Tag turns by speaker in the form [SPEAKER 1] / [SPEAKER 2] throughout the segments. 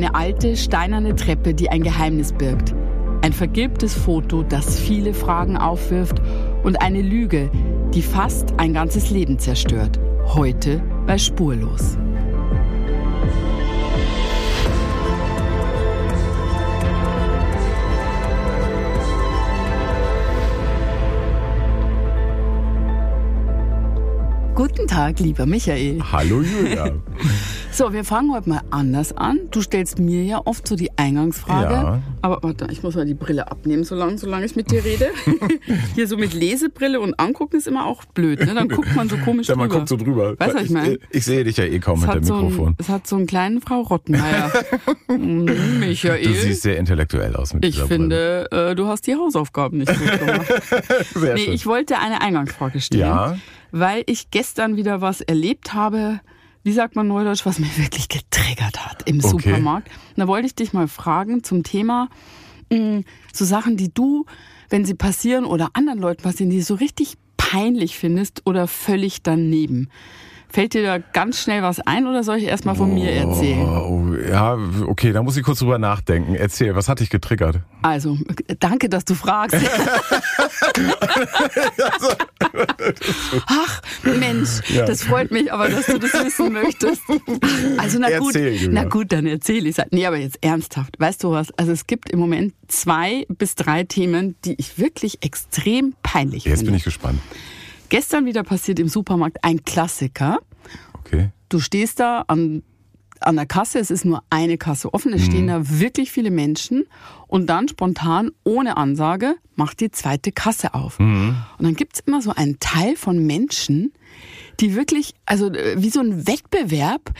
[SPEAKER 1] Eine alte, steinerne Treppe, die ein Geheimnis birgt. Ein vergilbtes Foto, das viele Fragen aufwirft und eine Lüge, die fast ein ganzes Leben zerstört. Heute bei Spurlos. Guten Tag, lieber Michael.
[SPEAKER 2] Hallo Julia.
[SPEAKER 1] So, wir fangen heute mal anders an. Du stellst mir ja oft so die Eingangsfrage.
[SPEAKER 2] Ja.
[SPEAKER 1] Aber warte, ich muss mal die Brille abnehmen, solange, solange ich mit dir rede. Hier so mit Lesebrille und angucken ist immer auch blöd, ne? Dann guckt man so komisch
[SPEAKER 2] Ja, man
[SPEAKER 1] drüber.
[SPEAKER 2] guckt so drüber.
[SPEAKER 1] Weißt du, was ich meine?
[SPEAKER 2] Ich sehe dich ja eh kaum
[SPEAKER 1] Es hat,
[SPEAKER 2] dem
[SPEAKER 1] so
[SPEAKER 2] Mikrofon.
[SPEAKER 1] ein, es hat so einen kleinen Frau Rottenmeier. Mm, Michael.
[SPEAKER 2] Du siehst sehr intellektuell aus mit
[SPEAKER 1] ich finde, äh, du hast die Hausaufgaben nicht gut gemacht.
[SPEAKER 2] Sehr
[SPEAKER 1] Nee,
[SPEAKER 2] schön.
[SPEAKER 1] ich wollte eine Eingangsfrage stellen,
[SPEAKER 2] Ja.
[SPEAKER 1] weil ich gestern wieder was erlebt habe, wie sagt man neudeutsch, was mich wirklich getriggert hat im
[SPEAKER 2] Okay.
[SPEAKER 1] Supermarkt. Und da wollte ich dich mal fragen zum Thema mh, so Sachen, die du, wenn sie passieren oder anderen Leuten passieren, die du so richtig peinlich findest oder völlig daneben. Fällt dir da ganz schnell was ein oder soll ich erst mal von mir erzählen?
[SPEAKER 2] Oh, ja, okay, da muss ich kurz drüber nachdenken. Erzähl, was hat dich getriggert?
[SPEAKER 1] Also, danke, dass du fragst. Ach, Mensch,
[SPEAKER 2] Ja.
[SPEAKER 1] das freut mich aber, dass du das wissen möchtest. Also, na gut,
[SPEAKER 2] Erzähl,
[SPEAKER 1] na gut, dann erzähle ich es. Nee, aber jetzt ernsthaft. Weißt du was? Also, es gibt im Moment zwei bis drei Themen, die ich wirklich extrem peinlich
[SPEAKER 2] Jetzt
[SPEAKER 1] finde.
[SPEAKER 2] bin ich gespannt.
[SPEAKER 1] Gestern wieder passiert im Supermarkt ein Klassiker.
[SPEAKER 2] Okay.
[SPEAKER 1] Du stehst da an, an der Kasse, es ist nur eine Kasse offen, es stehen da wirklich viele Menschen und dann spontan, ohne Ansage, macht die zweite Kasse auf. Und dann gibt's immer so einen Teil von Menschen, die wirklich, also äh, wie so ein Wettbewerb,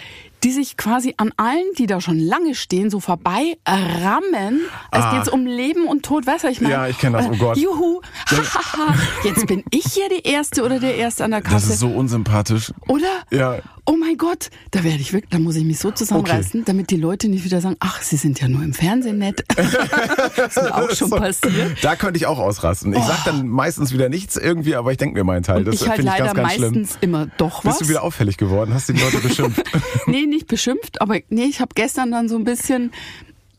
[SPEAKER 1] die sich quasi an allen, die da schon lange stehen, so vorbei rammen. Es
[SPEAKER 2] Ah.
[SPEAKER 1] geht um Leben und Tod, weißt du, was ich meine?
[SPEAKER 2] Ja, ich kenn das, oh Gott.
[SPEAKER 1] Juhu, hahaha, jetzt bin ich hier die Erste oder der Erste an der
[SPEAKER 2] Das
[SPEAKER 1] Kasse.
[SPEAKER 2] ist so unsympathisch.
[SPEAKER 1] Oder?
[SPEAKER 2] Ja.
[SPEAKER 1] Oh mein Gott, da werde ich wirklich, da muss ich mich so zusammenreißen, damit die Leute nicht wieder sagen, ach, sie sind ja nur im Fernsehen nett. das ist mir auch schon
[SPEAKER 2] So,
[SPEAKER 1] passiert.
[SPEAKER 2] Da könnte ich auch ausrasten. Ich sag dann meistens wieder nichts irgendwie, aber ich denke mir meinen Teil.
[SPEAKER 1] Und
[SPEAKER 2] Das
[SPEAKER 1] ich halt
[SPEAKER 2] finde ich
[SPEAKER 1] leider
[SPEAKER 2] ganz, ganz schlimm.
[SPEAKER 1] meistens immer doch was.
[SPEAKER 2] Bist du wieder auffällig geworden? Hast du die Leute beschimpft?
[SPEAKER 1] nee, nicht beschimpft, aber nee, ich habe gestern dann so ein bisschen,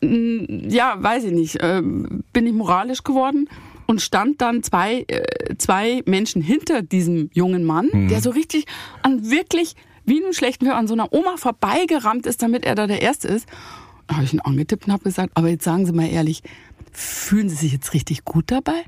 [SPEAKER 1] mm, ja, weiß ich nicht, ähm, bin ich moralisch geworden und stand dann zwei, äh, zwei Menschen hinter diesem jungen Mann,
[SPEAKER 2] Mhm.
[SPEAKER 1] der so richtig an wirklich wie in einem schlechten Film an so einer Oma vorbeigerammt ist, damit er da der Erste ist. Da habe ich ihn angetippt und habe gesagt, aber jetzt sagen Sie mal ehrlich, fühlen Sie sich jetzt richtig gut dabei?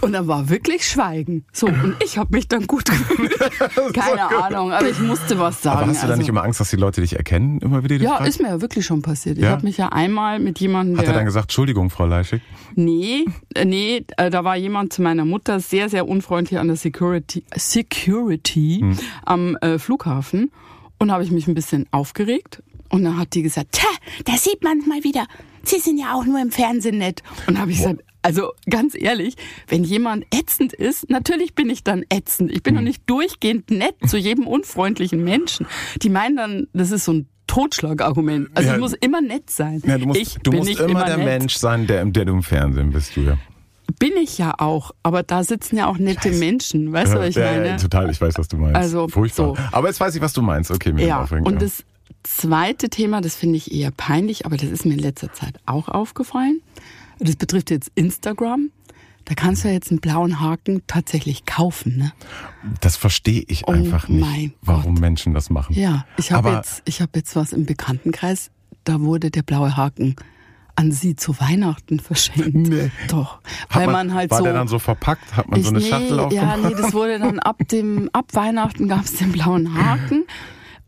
[SPEAKER 1] Und dann war wirklich Schweigen. So, und ich habe mich dann gut gefühlt. Keine Ahnung, aber ich musste was sagen.
[SPEAKER 2] aber hast du da
[SPEAKER 1] Also-
[SPEAKER 2] nicht immer Angst, dass die Leute dich erkennen, immer wieder
[SPEAKER 1] ja,
[SPEAKER 2] Frage?
[SPEAKER 1] ist mir ja wirklich schon passiert. Ich
[SPEAKER 2] Ja?
[SPEAKER 1] habe mich ja einmal mit jemandem,
[SPEAKER 2] Hat er dann gesagt, Entschuldigung, Frau Leischig?
[SPEAKER 1] nee, äh, nee, äh, da war jemand zu meiner Mutter sehr, sehr unfreundlich an der Security, Security
[SPEAKER 2] Hm.
[SPEAKER 1] am äh, Flughafen und habe ich mich ein bisschen aufgeregt und dann hat die gesagt, tja, da sieht man mal wieder, Sie sind ja auch nur im Fernsehen nett. Und habe ich gesagt, also ganz ehrlich, wenn jemand ätzend ist, natürlich bin ich dann ätzend. Ich
[SPEAKER 2] Hm.
[SPEAKER 1] bin doch nicht durchgehend nett zu jedem unfreundlichen Menschen. Die meinen dann, das ist so ein Totschlagargument. Also
[SPEAKER 2] Ja.
[SPEAKER 1] ich muss immer nett sein.
[SPEAKER 2] Ja, du musst,
[SPEAKER 1] ich
[SPEAKER 2] du
[SPEAKER 1] bin
[SPEAKER 2] musst
[SPEAKER 1] nicht
[SPEAKER 2] immer, der
[SPEAKER 1] nett.
[SPEAKER 2] Mensch sein, der, der du im Fernsehen bist, Julia.
[SPEAKER 1] Bin ich ja auch, aber da sitzen ja auch nette Menschen, weißt du, was ich
[SPEAKER 2] ja,
[SPEAKER 1] meine?
[SPEAKER 2] ja, total, ich weiß, was du meinst.
[SPEAKER 1] Also,
[SPEAKER 2] Furchtbar.
[SPEAKER 1] so.
[SPEAKER 2] Aber jetzt weiß ich, was du meinst. Okay, mir
[SPEAKER 1] Ja,
[SPEAKER 2] aufregen,
[SPEAKER 1] und
[SPEAKER 2] ja.
[SPEAKER 1] das zweite Thema, das finde ich eher peinlich, aber das ist mir in letzter Zeit auch aufgefallen. Das betrifft jetzt Instagram. Da kannst du ja jetzt einen blauen Haken tatsächlich kaufen, ne?
[SPEAKER 2] Das verstehe ich
[SPEAKER 1] Oh
[SPEAKER 2] einfach nicht, warum Menschen das machen.
[SPEAKER 1] Ja, ich habe jetzt, ich habe jetzt was im Bekanntenkreis. Da wurde der blaue Haken an sie zu Weihnachten verschenkt.
[SPEAKER 2] Nee.
[SPEAKER 1] Doch,
[SPEAKER 2] Hat
[SPEAKER 1] weil man, halt
[SPEAKER 2] war
[SPEAKER 1] so
[SPEAKER 2] der dann so verpackt? Hat man so eine
[SPEAKER 1] Ich-
[SPEAKER 2] Schachtel
[SPEAKER 1] nee,
[SPEAKER 2] aufgemacht?
[SPEAKER 1] Ja, nee, das wurde dann ab dem ab Weihnachten gab es den blauen Haken.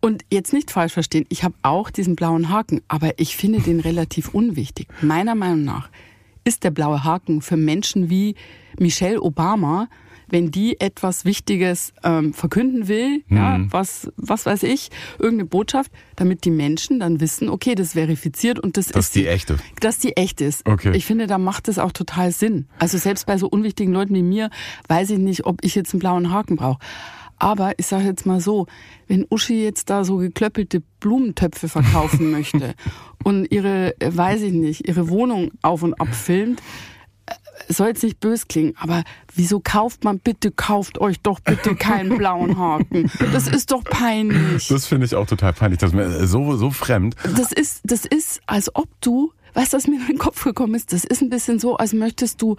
[SPEAKER 1] Und jetzt nicht falsch verstehen, ich habe auch diesen blauen Haken, aber ich finde den relativ unwichtig. Meiner Meinung nach ist der blaue Haken für Menschen wie Michelle Obama, wenn die etwas Wichtiges ähm, verkünden will, ja,
[SPEAKER 2] Mhm.
[SPEAKER 1] was, was weiß ich, irgendeine Botschaft, damit die Menschen dann wissen, okay, das verifiziert und das,
[SPEAKER 2] Das
[SPEAKER 1] ist
[SPEAKER 2] ist die echte.
[SPEAKER 1] dass die echt ist.
[SPEAKER 2] Okay.
[SPEAKER 1] Ich finde, da macht es auch total Sinn. Also selbst bei so unwichtigen Leuten wie mir weiß ich nicht, ob ich jetzt einen blauen Haken brauche. Aber ich sage jetzt mal so, wenn Uschi jetzt da so geklöppelte Blumentöpfe verkaufen möchte und ihre, äh, weiß ich nicht, ihre Wohnung auf und ab filmt, äh, soll jetzt nicht bös klingen, aber wieso kauft man bitte, kauft euch doch bitte keinen blauen Haken. Das ist doch peinlich.
[SPEAKER 2] Das finde ich auch total peinlich. Das ist mir so, so fremd.
[SPEAKER 1] Das ist, das ist, als ob du weißt du, was mir in den Kopf gekommen ist? Das ist ein bisschen so, als möchtest du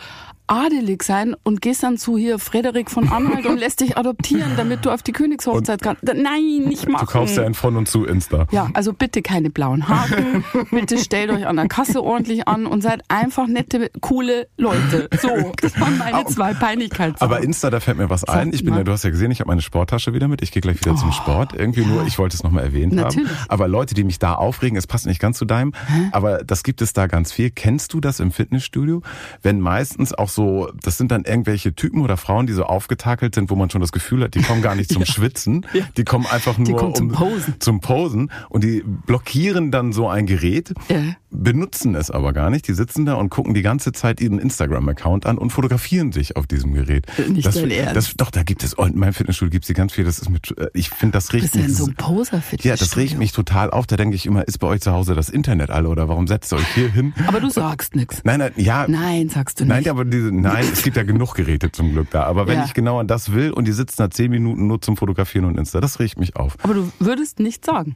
[SPEAKER 1] adelig sein und gehst dann zu hier Frederik von Anhalt und lässt dich adoptieren, damit du auf die Königshochzeit kannst. Nein, nicht machen.
[SPEAKER 2] Du kaufst ja ein von und zu Insta.
[SPEAKER 1] Ja, also bitte keine blauen Haken. bitte stellt euch an der Kasse ordentlich an und seid einfach nette, coole Leute. So, das waren meine zwei Peinlichkeiten.
[SPEAKER 2] Aber Insta, da fällt mir was ein. Ich bin ja, du hast ja gesehen, ich habe meine Sporttasche wieder mit. Ich gehe gleich wieder oh, zum Sport. Irgendwie ja. nur, ich wollte es nochmal erwähnt Natürlich. haben. Aber Leute, die mich da aufregen, es passt nicht ganz zu deinem, Hä? aber das gibt es da ganz viel. Kennst du das im Fitnessstudio? Wenn meistens auch so, das sind dann irgendwelche Typen oder Frauen, die so aufgetakelt sind, wo man schon das Gefühl hat, die kommen gar nicht zum ja. Schwitzen, ja. die kommen einfach nur
[SPEAKER 1] um, zum, Posen.
[SPEAKER 2] zum Posen und die blockieren dann so ein Gerät, ja. benutzen es aber gar nicht. Die sitzen da und gucken die ganze Zeit ihren Instagram-Account an und fotografieren sich auf diesem Gerät.
[SPEAKER 1] Nicht
[SPEAKER 2] das,
[SPEAKER 1] dein Ernst.
[SPEAKER 2] Das, doch, da gibt es, in meinem Fitnessstudio gibt es die ganz viel, das ist mit, äh, ich finde das richtig.
[SPEAKER 1] Bist du denn so ein poser
[SPEAKER 2] Ja, das regt mich total auf. Da denke ich immer, ist bei euch zu Hause das Internet alle oder warum setzt ihr euch hier hin?
[SPEAKER 1] Aber du sagst nichts.
[SPEAKER 2] Nein, nein, ja.
[SPEAKER 1] Nein, sagst du nicht.
[SPEAKER 2] Nein, aber diese, nein, es gibt ja genug Geräte zum Glück da. Aber wenn ja. ich genau an das will und die sitzen da zehn Minuten nur zum Fotografieren und Insta, das regt mich auf.
[SPEAKER 1] Aber du würdest nichts sagen.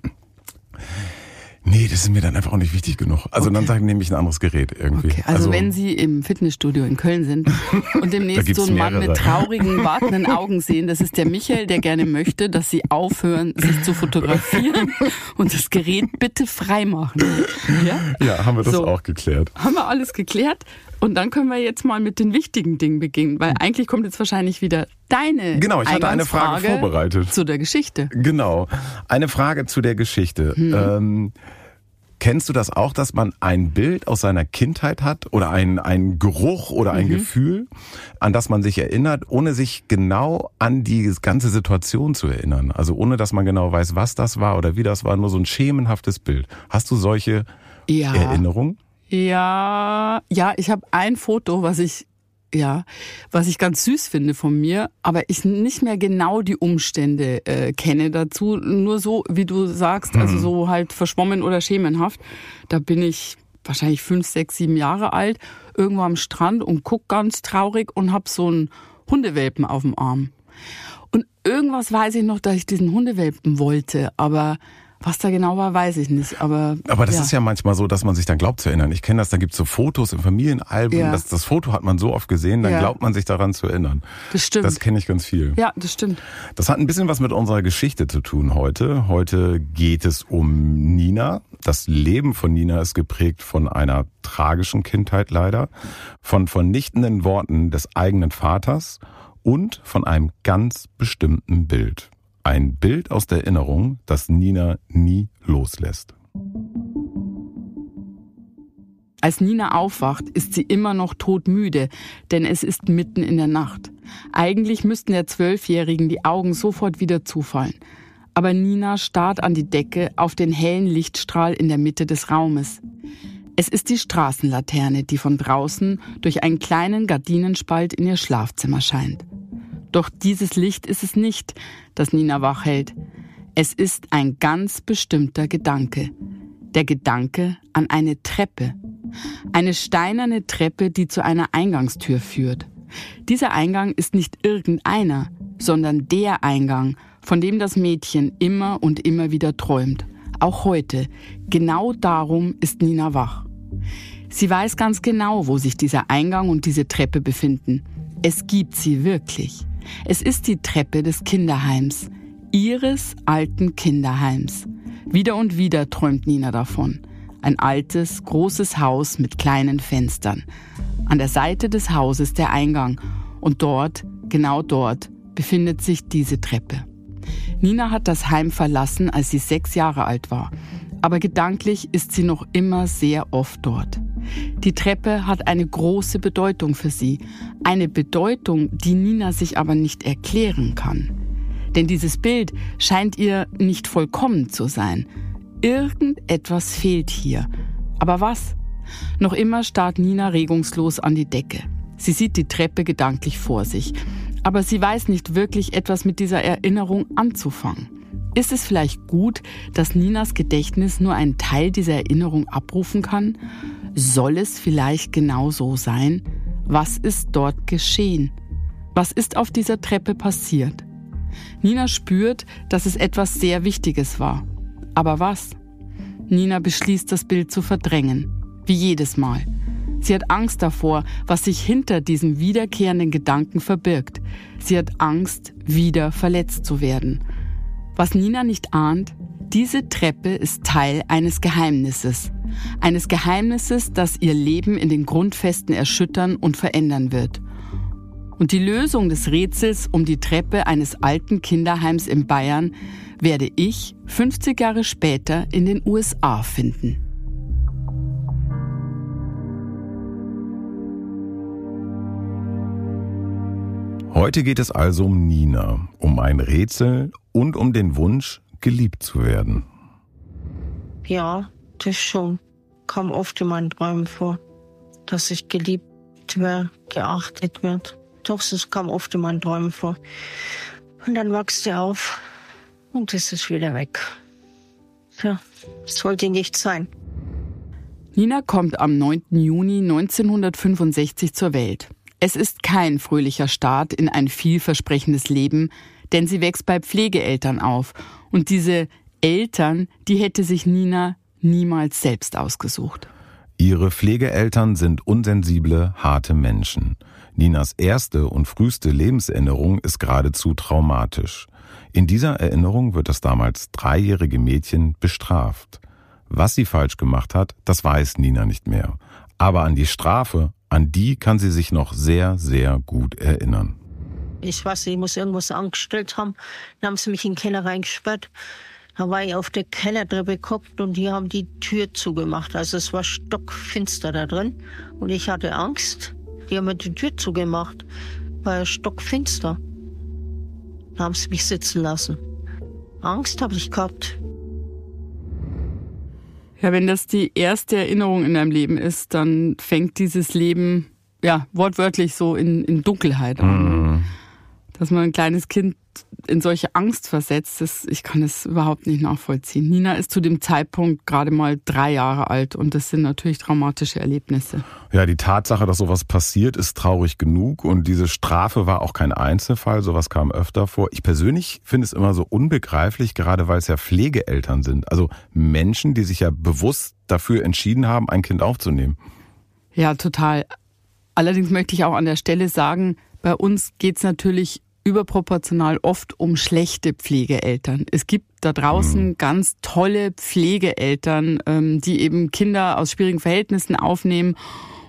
[SPEAKER 2] Nee, das ist mir dann einfach auch nicht wichtig genug. Also okay. dann sage ich, nehme ich ein anderes Gerät irgendwie. Okay.
[SPEAKER 1] Also, also, wenn Sie im Fitnessstudio in Köln sind und demnächst so einen Mann mit traurigen, wartenden Augen sehen, das ist der Michael, der gerne möchte, dass Sie aufhören, sich zu fotografieren und das Gerät bitte frei machen.
[SPEAKER 2] Ja, ja haben wir das so. auch geklärt.
[SPEAKER 1] Haben wir alles geklärt. Und dann können wir jetzt mal mit den wichtigen Dingen beginnen, weil eigentlich kommt jetzt wahrscheinlich wieder deine
[SPEAKER 2] Genau, ich hatte eine Frage vorbereitet.
[SPEAKER 1] Zu der Geschichte.
[SPEAKER 2] Genau, eine Frage zu der Geschichte. Hm. Ähm, Kennst du das auch, dass man ein Bild aus seiner Kindheit hat oder ein, ein Geruch oder ein mhm. Gefühl, an das man sich erinnert, ohne sich genau an die ganze Situation zu erinnern? Also ohne, dass man genau weiß, was das war oder wie das war, nur so ein schemenhaftes Bild. Hast du solche ja. Erinnerungen?
[SPEAKER 1] Ja, ja, ich habe ein Foto, was ich ja, was ich ganz süß finde von mir, aber ich nicht mehr genau die Umstände äh, kenne dazu, nur so, wie du sagst, also mhm. so halt verschwommen oder schemenhaft. Da bin ich wahrscheinlich fünf, sechs, sieben Jahre alt, irgendwo am Strand und guck ganz traurig und hab so einen Hundewelpen auf dem Arm. Und irgendwas weiß ich noch, dass ich diesen Hundewelpen wollte, aber was da genau war, weiß ich nicht. Aber,
[SPEAKER 2] aber das ja. ist ja manchmal so, dass man sich dann glaubt zu erinnern. Ich kenne das, da gibt es so Fotos im Familienalbum. Ja. Das, das Foto hat man so oft gesehen, dann ja. glaubt man sich daran zu erinnern.
[SPEAKER 1] Das stimmt.
[SPEAKER 2] Das kenne ich ganz viel.
[SPEAKER 1] Ja, das stimmt.
[SPEAKER 2] Das hat ein bisschen was mit unserer Geschichte zu tun heute. Heute geht es um Nina. Das Leben von Nina ist geprägt von einer tragischen Kindheit leider, von vernichtenden Worten des eigenen Vaters und von einem ganz bestimmten Bild. Ein Bild aus der Erinnerung, das Nina nie loslässt.
[SPEAKER 1] Als Nina aufwacht, ist sie immer noch todmüde, denn es ist mitten in der Nacht. Eigentlich müssten der Zwölfjährigen die Augen sofort wieder zufallen. Aber Nina starrt an die Decke auf den hellen Lichtstrahl in der Mitte des Raumes. Es ist die Straßenlaterne, die von draußen durch einen kleinen Gardinenspalt in ihr Schlafzimmer scheint. Doch dieses Licht ist es nicht, das Nina wach hält. Es ist ein ganz bestimmter Gedanke. Der Gedanke an eine Treppe. Eine steinerne Treppe, die zu einer Eingangstür führt. Dieser Eingang ist nicht irgendeiner, sondern der Eingang, von dem das Mädchen immer und immer wieder träumt. Auch heute. Genau darum ist Nina wach. Sie weiß ganz genau, wo sich dieser Eingang und diese Treppe befinden. Es gibt sie wirklich. Es ist die Treppe des Kinderheims, ihres alten Kinderheims. Wieder und wieder träumt Nina davon. Ein altes, großes Haus mit kleinen Fenstern. An der Seite des Hauses der Eingang und dort, genau dort, befindet sich diese Treppe. Nina hat das Heim verlassen, als sie sechs Jahre alt war. Aber gedanklich ist sie noch immer sehr oft dort. Die Treppe hat eine große Bedeutung für sie. Eine Bedeutung, die Nina sich aber nicht erklären kann. Denn dieses Bild scheint ihr nicht vollkommen zu sein. Irgendetwas fehlt hier. Aber was? Noch immer starrt Nina regungslos an die Decke. Sie sieht die Treppe gedanklich vor sich. Aber sie weiß nicht wirklich etwas mit dieser Erinnerung anzufangen. Ist es vielleicht gut, dass Ninas Gedächtnis nur einen Teil dieser Erinnerung abrufen kann? Soll es vielleicht genau so sein? Was ist dort geschehen? Was ist auf dieser Treppe passiert? Nina spürt, dass es etwas sehr Wichtiges war. Aber was? Nina beschließt, das Bild zu verdrängen. Wie jedes Mal. Sie hat Angst davor, was sich hinter diesem wiederkehrenden Gedanken verbirgt. Sie hat Angst, wieder verletzt zu werden. Was Nina nicht ahnt, diese Treppe ist Teil eines Geheimnisses. Eines Geheimnisses, das ihr Leben in den Grundfesten erschüttern und verändern wird. Und die Lösung des Rätsels um die Treppe eines alten Kinderheims in Bayern werde ich 50 Jahre später in den USA finden.
[SPEAKER 2] Heute geht es also um Nina, um ein Rätsel und um den Wunsch, geliebt zu werden.
[SPEAKER 3] Ja, das schon. Kam oft in meinen Träumen vor, dass ich geliebt werde, geachtet wird. Doch, es kam oft in meinen Träumen vor. Und dann wächst er auf und es ist wieder weg. Ja, es sollte nicht sein.
[SPEAKER 1] Nina kommt am 9. Juni 1965 zur Welt. Es ist kein fröhlicher Start in ein vielversprechendes Leben, denn sie wächst bei Pflegeeltern auf. Und diese Eltern, die hätte sich Nina niemals selbst ausgesucht.
[SPEAKER 2] Ihre Pflegeeltern sind unsensible, harte Menschen. Ninas erste und früheste Lebenserinnerung ist geradezu traumatisch. In dieser Erinnerung wird das damals dreijährige Mädchen bestraft. Was sie falsch gemacht hat, das weiß Nina nicht mehr. Aber an die Strafe, an die kann sie sich noch sehr, sehr gut erinnern.
[SPEAKER 3] Ich weiß, ich muss irgendwas angestellt haben. Dann haben sie mich in den Keller reingesperrt. Da war ich auf der Kellertreppe geguckt und die haben die Tür zugemacht. Also es war stockfinster da drin. Und ich hatte Angst. Die haben mir die Tür zugemacht. War stockfinster. Da haben sie mich sitzen lassen. Angst habe ich gehabt.
[SPEAKER 1] Ja, wenn das die erste Erinnerung in deinem Leben ist, dann fängt dieses Leben ja wortwörtlich so in, in Dunkelheit an. Mhm dass man ein kleines Kind in solche Angst versetzt, das, ich kann es überhaupt nicht nachvollziehen. Nina ist zu dem Zeitpunkt gerade mal drei Jahre alt und das sind natürlich traumatische Erlebnisse.
[SPEAKER 2] Ja, die Tatsache, dass sowas passiert, ist traurig genug und diese Strafe war auch kein Einzelfall, sowas kam öfter vor. Ich persönlich finde es immer so unbegreiflich, gerade weil es ja Pflegeeltern sind, also Menschen, die sich ja bewusst dafür entschieden haben, ein Kind aufzunehmen.
[SPEAKER 1] Ja, total. Allerdings möchte ich auch an der Stelle sagen, bei uns geht es natürlich überproportional oft um schlechte Pflegeeltern. Es gibt da draußen mhm. ganz tolle Pflegeeltern, ähm, die eben Kinder aus schwierigen Verhältnissen aufnehmen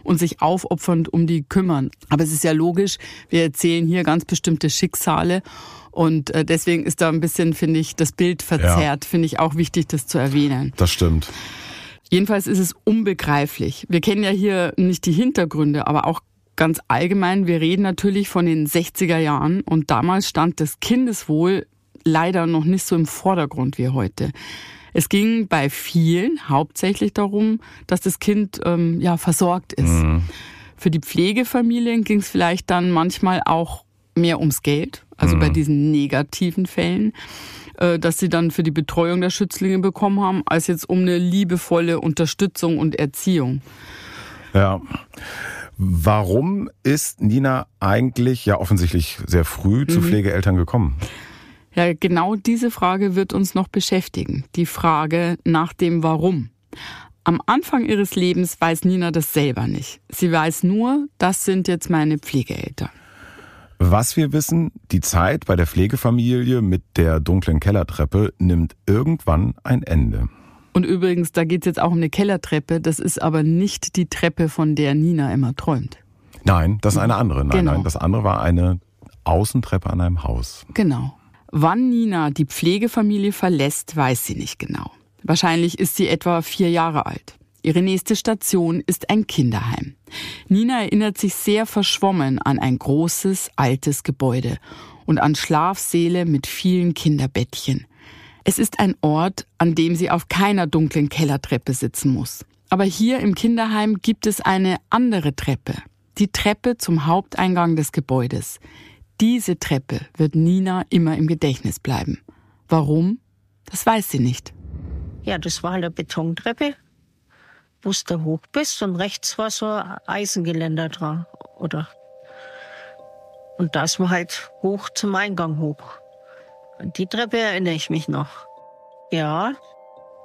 [SPEAKER 1] und sich aufopfernd um die kümmern. Aber es ist ja logisch, wir erzählen hier ganz bestimmte Schicksale und äh, deswegen ist da ein bisschen, finde ich, das Bild verzerrt. Ja. Finde ich auch wichtig, das zu erwähnen.
[SPEAKER 2] Das stimmt.
[SPEAKER 1] Jedenfalls ist es unbegreiflich. Wir kennen ja hier nicht die Hintergründe, aber auch ganz allgemein, wir reden natürlich von den 60er Jahren und damals stand das Kindeswohl leider noch nicht so im Vordergrund wie heute. Es ging bei vielen hauptsächlich darum, dass das Kind ähm, ja versorgt ist. Mhm. Für die Pflegefamilien ging es vielleicht dann manchmal auch mehr ums Geld, also mhm. bei diesen negativen Fällen, äh, dass sie dann für die Betreuung der Schützlinge bekommen haben, als jetzt um eine liebevolle Unterstützung und Erziehung.
[SPEAKER 2] Ja. Warum ist Nina eigentlich ja offensichtlich sehr früh zu mhm. Pflegeeltern gekommen?
[SPEAKER 1] Ja, genau diese Frage wird uns noch beschäftigen. Die Frage nach dem Warum. Am Anfang ihres Lebens weiß Nina das selber nicht. Sie weiß nur, das sind jetzt meine Pflegeeltern.
[SPEAKER 2] Was wir wissen, die Zeit bei der Pflegefamilie mit der dunklen Kellertreppe nimmt irgendwann ein Ende.
[SPEAKER 1] Und übrigens, da geht es jetzt auch um eine Kellertreppe. Das ist aber nicht die Treppe, von der Nina immer träumt.
[SPEAKER 2] Nein, das ist eine andere. Nein, genau. nein, das andere war eine Außentreppe an einem Haus.
[SPEAKER 1] Genau. Wann Nina die Pflegefamilie verlässt, weiß sie nicht genau. Wahrscheinlich ist sie etwa vier Jahre alt. Ihre nächste Station ist ein Kinderheim. Nina erinnert sich sehr verschwommen an ein großes, altes Gebäude und an Schlafsäle mit vielen Kinderbettchen. Es ist ein Ort, an dem sie auf keiner dunklen Kellertreppe sitzen muss. Aber hier im Kinderheim gibt es eine andere Treppe. Die Treppe zum Haupteingang des Gebäudes. Diese Treppe wird Nina immer im Gedächtnis bleiben. Warum? Das weiß sie nicht.
[SPEAKER 3] Ja, das war eine Betontreppe, wo du hoch bist und rechts war so ein Eisengeländer dran. oder. Und da ist man halt hoch zum Eingang hoch. Die Treppe erinnere ich mich noch. Ja,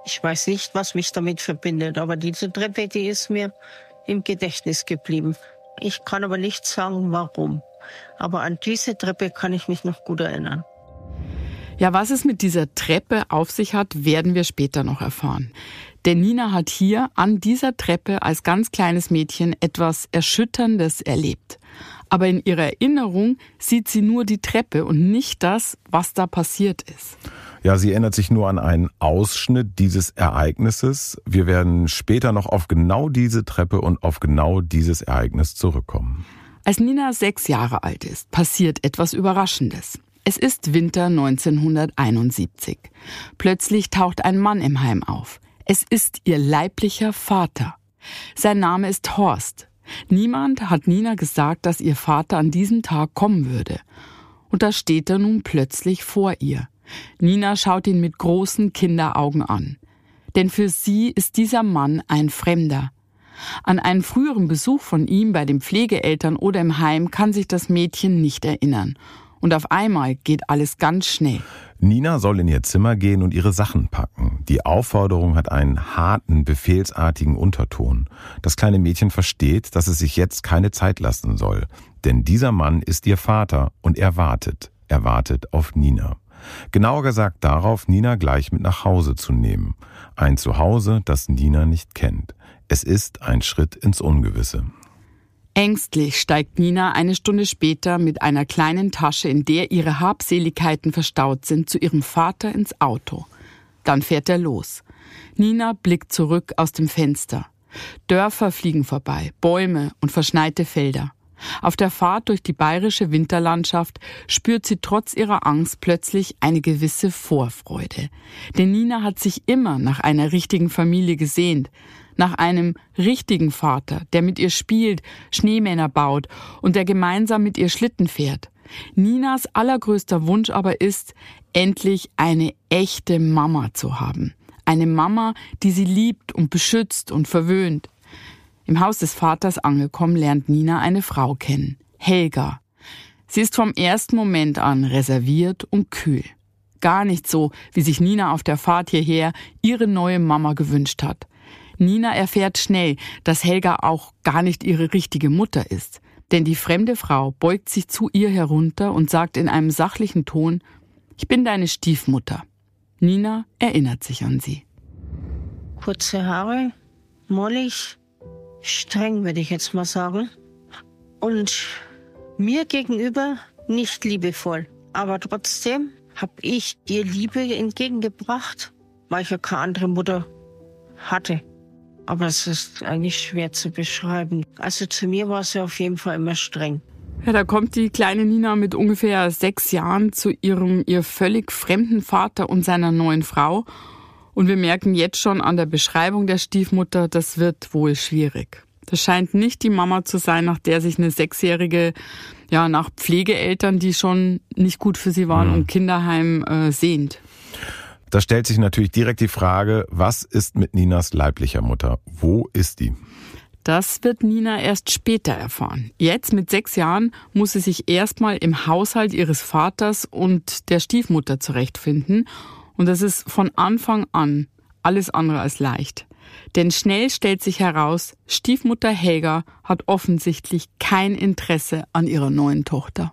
[SPEAKER 3] ich weiß nicht, was mich damit verbindet, aber diese Treppe, die ist mir im Gedächtnis geblieben. Ich kann aber nicht sagen, warum. Aber an diese Treppe kann ich mich noch gut erinnern.
[SPEAKER 1] Ja, was es mit dieser Treppe auf sich hat, werden wir später noch erfahren. Denn Nina hat hier an dieser Treppe als ganz kleines Mädchen etwas Erschütterndes erlebt. Aber in ihrer Erinnerung sieht sie nur die Treppe und nicht das, was da passiert ist.
[SPEAKER 2] Ja, sie erinnert sich nur an einen Ausschnitt dieses Ereignisses. Wir werden später noch auf genau diese Treppe und auf genau dieses Ereignis zurückkommen.
[SPEAKER 1] Als Nina sechs Jahre alt ist, passiert etwas Überraschendes. Es ist Winter 1971. Plötzlich taucht ein Mann im Heim auf. Es ist ihr leiblicher Vater. Sein Name ist Horst. Niemand hat Nina gesagt, dass ihr Vater an diesem Tag kommen würde. Und da steht er nun plötzlich vor ihr. Nina schaut ihn mit großen Kinderaugen an. Denn für sie ist dieser Mann ein Fremder. An einen früheren Besuch von ihm bei den Pflegeeltern oder im Heim kann sich das Mädchen nicht erinnern. Und auf einmal geht alles ganz schnell.
[SPEAKER 2] Nina soll in ihr Zimmer gehen und ihre Sachen packen. Die Aufforderung hat einen harten, befehlsartigen Unterton. Das kleine Mädchen versteht, dass es sich jetzt keine Zeit lassen soll. Denn dieser Mann ist ihr Vater und er wartet. Er wartet auf Nina. Genauer gesagt darauf, Nina gleich mit nach Hause zu nehmen. Ein Zuhause, das Nina nicht kennt. Es ist ein Schritt ins Ungewisse.
[SPEAKER 1] Ängstlich steigt Nina eine Stunde später mit einer kleinen Tasche, in der ihre Habseligkeiten verstaut sind, zu ihrem Vater ins Auto. Dann fährt er los. Nina blickt zurück aus dem Fenster. Dörfer fliegen vorbei, Bäume und verschneite Felder. Auf der Fahrt durch die bayerische Winterlandschaft spürt sie trotz ihrer Angst plötzlich eine gewisse Vorfreude. Denn Nina hat sich immer nach einer richtigen Familie gesehnt nach einem richtigen Vater, der mit ihr spielt, Schneemänner baut und der gemeinsam mit ihr Schlitten fährt. Ninas allergrößter Wunsch aber ist, endlich eine echte Mama zu haben. Eine Mama, die sie liebt und beschützt und verwöhnt. Im Haus des Vaters angekommen, lernt Nina eine Frau kennen. Helga. Sie ist vom ersten Moment an reserviert und kühl. Gar nicht so, wie sich Nina auf der Fahrt hierher ihre neue Mama gewünscht hat. Nina erfährt schnell, dass Helga auch gar nicht ihre richtige Mutter ist. Denn die fremde Frau beugt sich zu ihr herunter und sagt in einem sachlichen Ton, ich bin deine Stiefmutter. Nina erinnert sich an sie.
[SPEAKER 3] Kurze Haare, mollig, streng würde ich jetzt mal sagen. Und mir gegenüber nicht liebevoll. Aber trotzdem habe ich ihr Liebe entgegengebracht, weil ich ja keine andere Mutter hatte. Aber es ist eigentlich schwer zu beschreiben. Also zu mir war sie auf jeden Fall immer streng.
[SPEAKER 1] Ja, da kommt die kleine Nina mit ungefähr sechs Jahren zu ihrem ihr völlig fremden Vater und seiner neuen Frau. Und wir merken jetzt schon an der Beschreibung der Stiefmutter, das wird wohl schwierig. Das scheint nicht die Mama zu sein, nach der sich eine Sechsjährige, ja, nach Pflegeeltern, die schon nicht gut für sie waren, mhm. und Kinderheim äh, sehnt.
[SPEAKER 2] Da stellt sich natürlich direkt die Frage, was ist mit Ninas leiblicher Mutter? Wo ist die?
[SPEAKER 1] Das wird Nina erst später erfahren. Jetzt mit sechs Jahren muss sie sich erstmal im Haushalt ihres Vaters und der Stiefmutter zurechtfinden. Und das ist von Anfang an alles andere als leicht. Denn schnell stellt sich heraus, Stiefmutter Helga hat offensichtlich kein Interesse an ihrer neuen Tochter.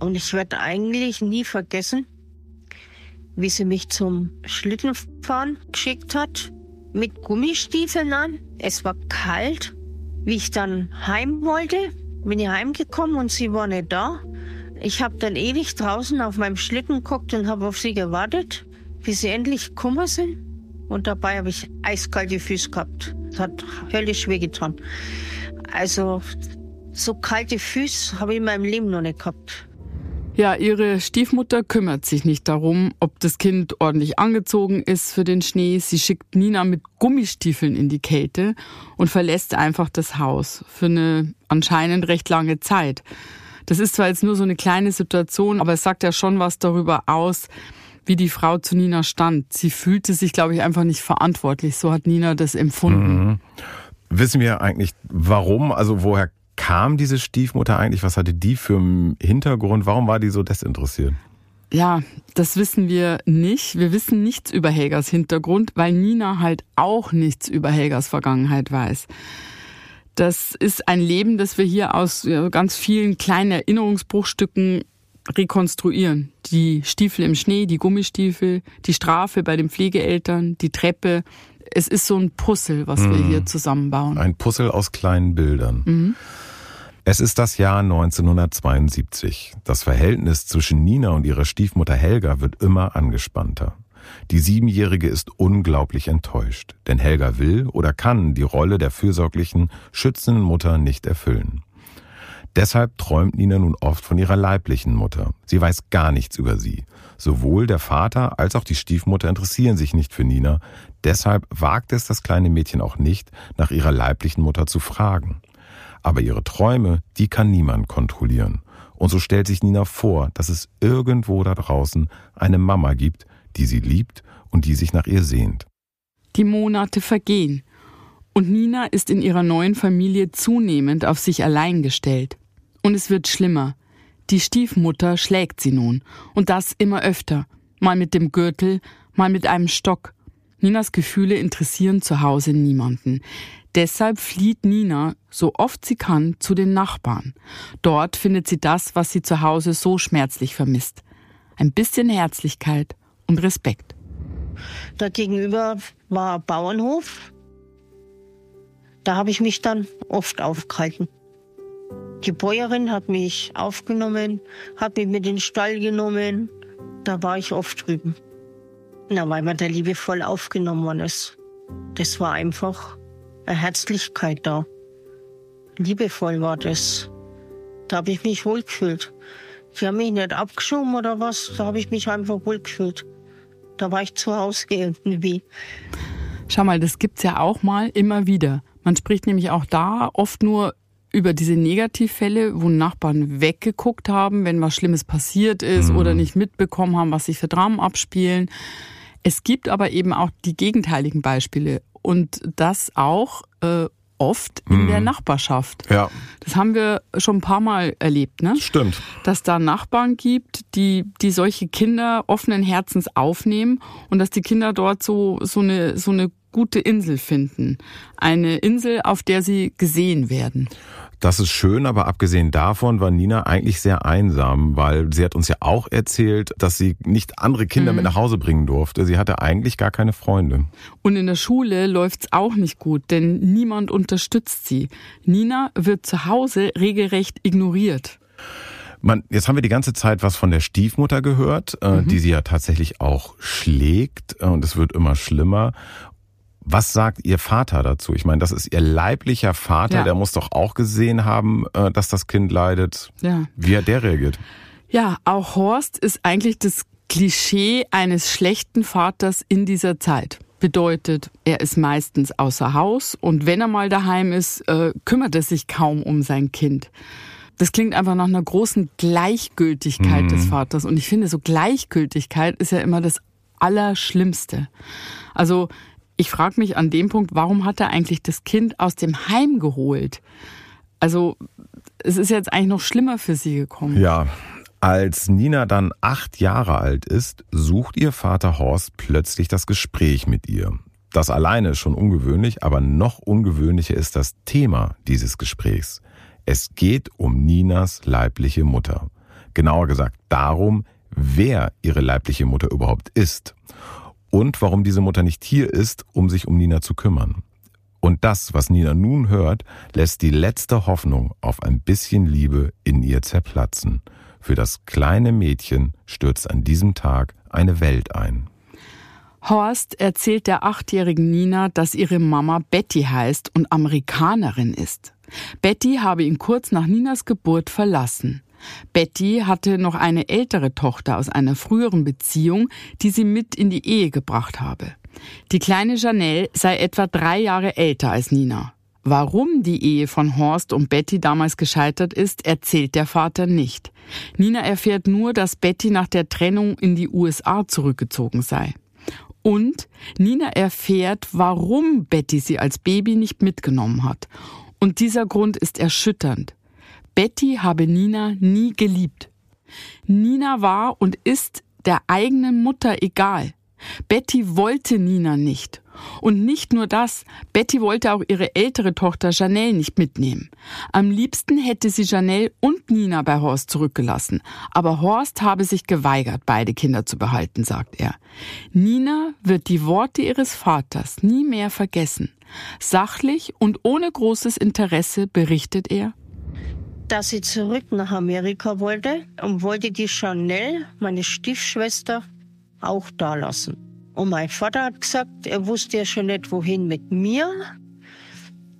[SPEAKER 3] Und ich werde eigentlich nie vergessen, wie sie mich zum Schlittenfahren geschickt hat, mit Gummistiefeln an. Es war kalt. Wie ich dann heim wollte, bin ich heimgekommen und sie war nicht da. Ich habe dann ewig draußen auf meinem Schlitten geguckt und habe auf sie gewartet, bis sie endlich gekommen sind. Und dabei habe ich eiskalte Füße gehabt. Das hat höllisch wehgetan. Also so kalte Füße habe ich in meinem Leben noch nicht gehabt.
[SPEAKER 1] Ja, ihre Stiefmutter kümmert sich nicht darum, ob das Kind ordentlich angezogen ist für den Schnee. Sie schickt Nina mit Gummistiefeln in die Kälte und verlässt einfach das Haus für eine anscheinend recht lange Zeit. Das ist zwar jetzt nur so eine kleine Situation, aber es sagt ja schon was darüber aus, wie die Frau zu Nina stand. Sie fühlte sich, glaube ich, einfach nicht verantwortlich. So hat Nina das empfunden. Mhm.
[SPEAKER 2] Wissen wir eigentlich warum? Also woher kam diese Stiefmutter eigentlich? Was hatte die für einen Hintergrund? Warum war die so desinteressiert?
[SPEAKER 1] Ja, das wissen wir nicht. Wir wissen nichts über Helgas Hintergrund, weil Nina halt auch nichts über Helgas Vergangenheit weiß. Das ist ein Leben, das wir hier aus ganz vielen kleinen Erinnerungsbruchstücken rekonstruieren. Die Stiefel im Schnee, die Gummistiefel, die Strafe bei den Pflegeeltern, die Treppe. Es ist so ein Puzzle, was mhm. wir hier zusammenbauen.
[SPEAKER 2] Ein Puzzle aus kleinen Bildern. Mhm. Es ist das Jahr 1972. Das Verhältnis zwischen Nina und ihrer Stiefmutter Helga wird immer angespannter. Die Siebenjährige ist unglaublich enttäuscht, denn Helga will oder kann die Rolle der fürsorglichen, schützenden Mutter nicht erfüllen. Deshalb träumt Nina nun oft von ihrer leiblichen Mutter. Sie weiß gar nichts über sie. Sowohl der Vater als auch die Stiefmutter interessieren sich nicht für Nina. Deshalb wagt es das kleine Mädchen auch nicht, nach ihrer leiblichen Mutter zu fragen. Aber ihre Träume, die kann niemand kontrollieren. Und so stellt sich Nina vor, dass es irgendwo da draußen eine Mama gibt, die sie liebt und die sich nach ihr sehnt.
[SPEAKER 1] Die Monate vergehen. Und Nina ist in ihrer neuen Familie zunehmend auf sich allein gestellt. Und es wird schlimmer. Die Stiefmutter schlägt sie nun. Und das immer öfter. Mal mit dem Gürtel, mal mit einem Stock. Ninas Gefühle interessieren zu Hause niemanden. Deshalb flieht Nina, so oft sie kann, zu den Nachbarn. Dort findet sie das, was sie zu Hause so schmerzlich vermisst. Ein bisschen Herzlichkeit und Respekt.
[SPEAKER 3] Da gegenüber war Bauernhof. Da habe ich mich dann oft aufgehalten. Die Bäuerin hat mich aufgenommen, hat mich mit in den Stall genommen. Da war ich oft drüben. Na, weil man da liebevoll aufgenommen worden ist. Das war einfach eine Herzlichkeit da. Liebevoll war das. Da habe ich mich wohlgefühlt. Sie haben mich nicht abgeschoben oder was, da habe ich mich einfach wohlgefühlt. Da war ich zu Hause irgendwie.
[SPEAKER 1] Schau mal, das gibt's ja auch mal immer wieder. Man spricht nämlich auch da oft nur über diese Negativfälle, wo Nachbarn weggeguckt haben, wenn was Schlimmes passiert ist mhm. oder nicht mitbekommen haben, was sich für Dramen abspielen. Es gibt aber eben auch die gegenteiligen Beispiele und das auch äh, oft in mhm. der Nachbarschaft.
[SPEAKER 2] Ja.
[SPEAKER 1] Das haben wir schon ein paar Mal erlebt, ne?
[SPEAKER 2] Stimmt.
[SPEAKER 1] Dass da Nachbarn gibt, die, die solche Kinder offenen Herzens aufnehmen und dass die Kinder dort so, so eine, so eine gute Insel finden. Eine Insel, auf der sie gesehen werden.
[SPEAKER 2] Das ist schön, aber abgesehen davon war Nina eigentlich sehr einsam, weil sie hat uns ja auch erzählt, dass sie nicht andere Kinder mhm. mit nach Hause bringen durfte. Sie hatte eigentlich gar keine Freunde.
[SPEAKER 1] Und in der Schule läuft's auch nicht gut, denn niemand unterstützt sie. Nina wird zu Hause regelrecht ignoriert.
[SPEAKER 2] Man, jetzt haben wir die ganze Zeit was von der Stiefmutter gehört, äh, mhm. die sie ja tatsächlich auch schlägt äh, und es wird immer schlimmer. Was sagt Ihr Vater dazu? Ich meine, das ist Ihr leiblicher Vater, ja. der muss doch auch gesehen haben, äh, dass das Kind leidet. Ja. Wie hat der reagiert?
[SPEAKER 1] Ja, auch Horst ist eigentlich das Klischee eines schlechten Vaters in dieser Zeit. Bedeutet, er ist meistens außer Haus und wenn er mal daheim ist, äh, kümmert er sich kaum um sein Kind. Das klingt einfach nach einer großen Gleichgültigkeit mhm. des Vaters. Und ich finde, so Gleichgültigkeit ist ja immer das Allerschlimmste. Also ich frage mich an dem Punkt, warum hat er eigentlich das Kind aus dem Heim geholt? Also es ist jetzt eigentlich noch schlimmer für sie gekommen.
[SPEAKER 2] Ja, als Nina dann acht Jahre alt ist, sucht ihr Vater Horst plötzlich das Gespräch mit ihr. Das alleine ist schon ungewöhnlich, aber noch ungewöhnlicher ist das Thema dieses Gesprächs. Es geht um Ninas leibliche Mutter. Genauer gesagt darum, wer ihre leibliche Mutter überhaupt ist und warum diese Mutter nicht hier ist, um sich um Nina zu kümmern. Und das, was Nina nun hört, lässt die letzte Hoffnung auf ein bisschen Liebe in ihr zerplatzen. Für das kleine Mädchen stürzt an diesem Tag eine Welt ein.
[SPEAKER 1] Horst erzählt der achtjährigen Nina, dass ihre Mama Betty heißt und Amerikanerin ist. Betty habe ihn kurz nach Ninas Geburt verlassen. Betty hatte noch eine ältere Tochter aus einer früheren Beziehung, die sie mit in die Ehe gebracht habe. Die kleine Janelle sei etwa drei Jahre älter als Nina. Warum die Ehe von Horst und Betty damals gescheitert ist, erzählt der Vater nicht. Nina erfährt nur, dass Betty nach der Trennung in die USA zurückgezogen sei. Und Nina erfährt, warum Betty sie als Baby nicht mitgenommen hat Und dieser Grund ist erschütternd. Betty habe Nina nie geliebt. Nina war und ist der eigenen Mutter egal. Betty wollte Nina nicht. Und nicht nur das, Betty wollte auch ihre ältere Tochter Janelle nicht mitnehmen. Am liebsten hätte sie Janelle und Nina bei Horst zurückgelassen, aber Horst habe sich geweigert, beide Kinder zu behalten, sagt er. Nina wird die Worte ihres Vaters nie mehr vergessen. Sachlich und ohne großes Interesse berichtet er,
[SPEAKER 3] dass sie zurück nach Amerika wollte und wollte die Chanel, meine Stiefschwester, auch da lassen. Und mein Vater hat gesagt, er wusste ja schon nicht, wohin mit mir.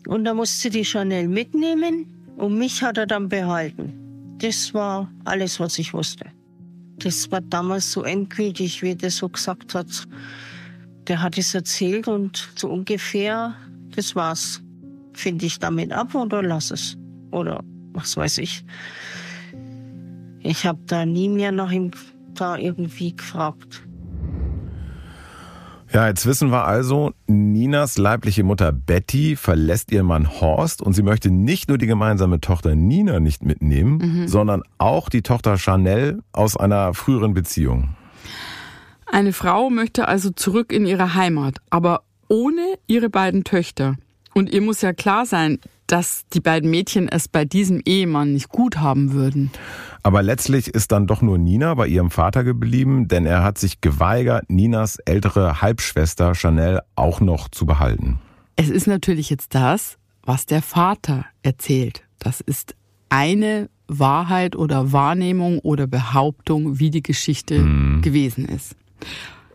[SPEAKER 3] Und da musste die Chanel mitnehmen und mich hat er dann behalten. Das war alles, was ich wusste. Das war damals so endgültig, wie er so gesagt hat. Der hat es erzählt und so ungefähr, das war's. Finde ich damit ab oder lass es. Oder was weiß ich. Ich habe da nie mehr nach ihm da irgendwie gefragt.
[SPEAKER 2] Ja, jetzt wissen wir also, Ninas leibliche Mutter Betty verlässt ihren Mann Horst und sie möchte nicht nur die gemeinsame Tochter Nina nicht mitnehmen, mhm. sondern auch die Tochter Chanel aus einer früheren Beziehung.
[SPEAKER 1] Eine Frau möchte also zurück in ihre Heimat, aber ohne ihre beiden Töchter. Und ihr muss ja klar sein, dass die beiden Mädchen es bei diesem Ehemann nicht gut haben würden.
[SPEAKER 2] Aber letztlich ist dann doch nur Nina bei ihrem Vater geblieben, denn er hat sich geweigert, Ninas ältere Halbschwester Chanel auch noch zu behalten.
[SPEAKER 1] Es ist natürlich jetzt das, was der Vater erzählt. Das ist eine Wahrheit oder Wahrnehmung oder Behauptung, wie die Geschichte hm. gewesen ist.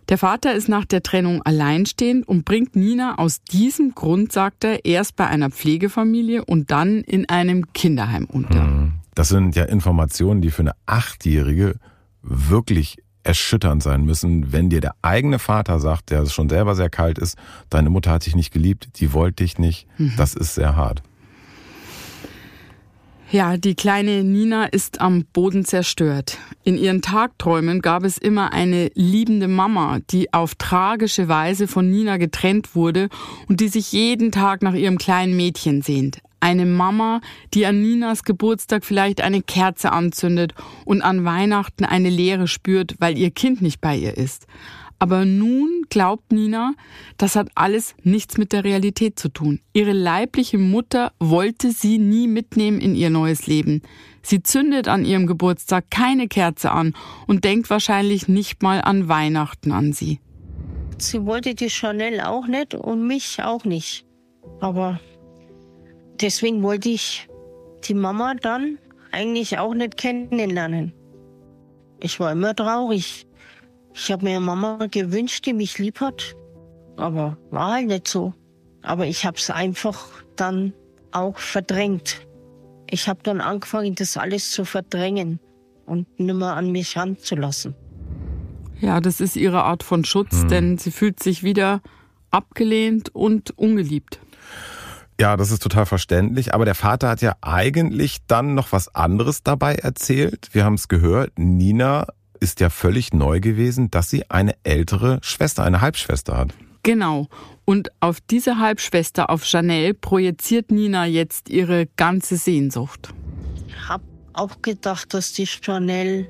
[SPEAKER 1] Der Vater ist nach der Trennung alleinstehend und bringt Nina aus diesem Grund, sagt er, erst bei einer Pflegefamilie und dann in einem Kinderheim unter. Hm.
[SPEAKER 2] Das sind ja Informationen, die für eine Achtjährige wirklich erschütternd sein müssen, wenn dir der eigene Vater sagt, der schon selber sehr kalt ist, deine Mutter hat dich nicht geliebt, die wollte dich nicht. Mhm. Das ist sehr hart.
[SPEAKER 1] Ja, die kleine Nina ist am Boden zerstört. In ihren Tagträumen gab es immer eine liebende Mama, die auf tragische Weise von Nina getrennt wurde und die sich jeden Tag nach ihrem kleinen Mädchen sehnt. Eine Mama, die an Ninas Geburtstag vielleicht eine Kerze anzündet und an Weihnachten eine Leere spürt, weil ihr Kind nicht bei ihr ist. Aber nun glaubt Nina, das hat alles nichts mit der Realität zu tun. Ihre leibliche Mutter wollte sie nie mitnehmen in ihr neues Leben. Sie zündet an ihrem Geburtstag keine Kerze an und denkt wahrscheinlich nicht mal an Weihnachten an sie.
[SPEAKER 3] Sie wollte die Chanel auch nicht und mich auch nicht. Aber deswegen wollte ich die Mama dann eigentlich auch nicht kennenlernen. Ich war immer traurig. Ich habe mir eine Mama gewünscht, die mich lieb hat, aber war halt nicht so. Aber ich habe es einfach dann auch verdrängt. Ich habe dann angefangen, das alles zu verdrängen und nimmer an mich ranzulassen.
[SPEAKER 1] Ja, das ist ihre Art von Schutz, hm. denn sie fühlt sich wieder abgelehnt und ungeliebt.
[SPEAKER 2] Ja, das ist total verständlich. Aber der Vater hat ja eigentlich dann noch was anderes dabei erzählt. Wir haben es gehört. Nina ist ja völlig neu gewesen, dass sie eine ältere Schwester, eine Halbschwester hat.
[SPEAKER 1] Genau. Und auf diese Halbschwester, auf Janelle, projiziert Nina jetzt ihre ganze Sehnsucht.
[SPEAKER 3] Ich habe auch gedacht, dass die Janelle,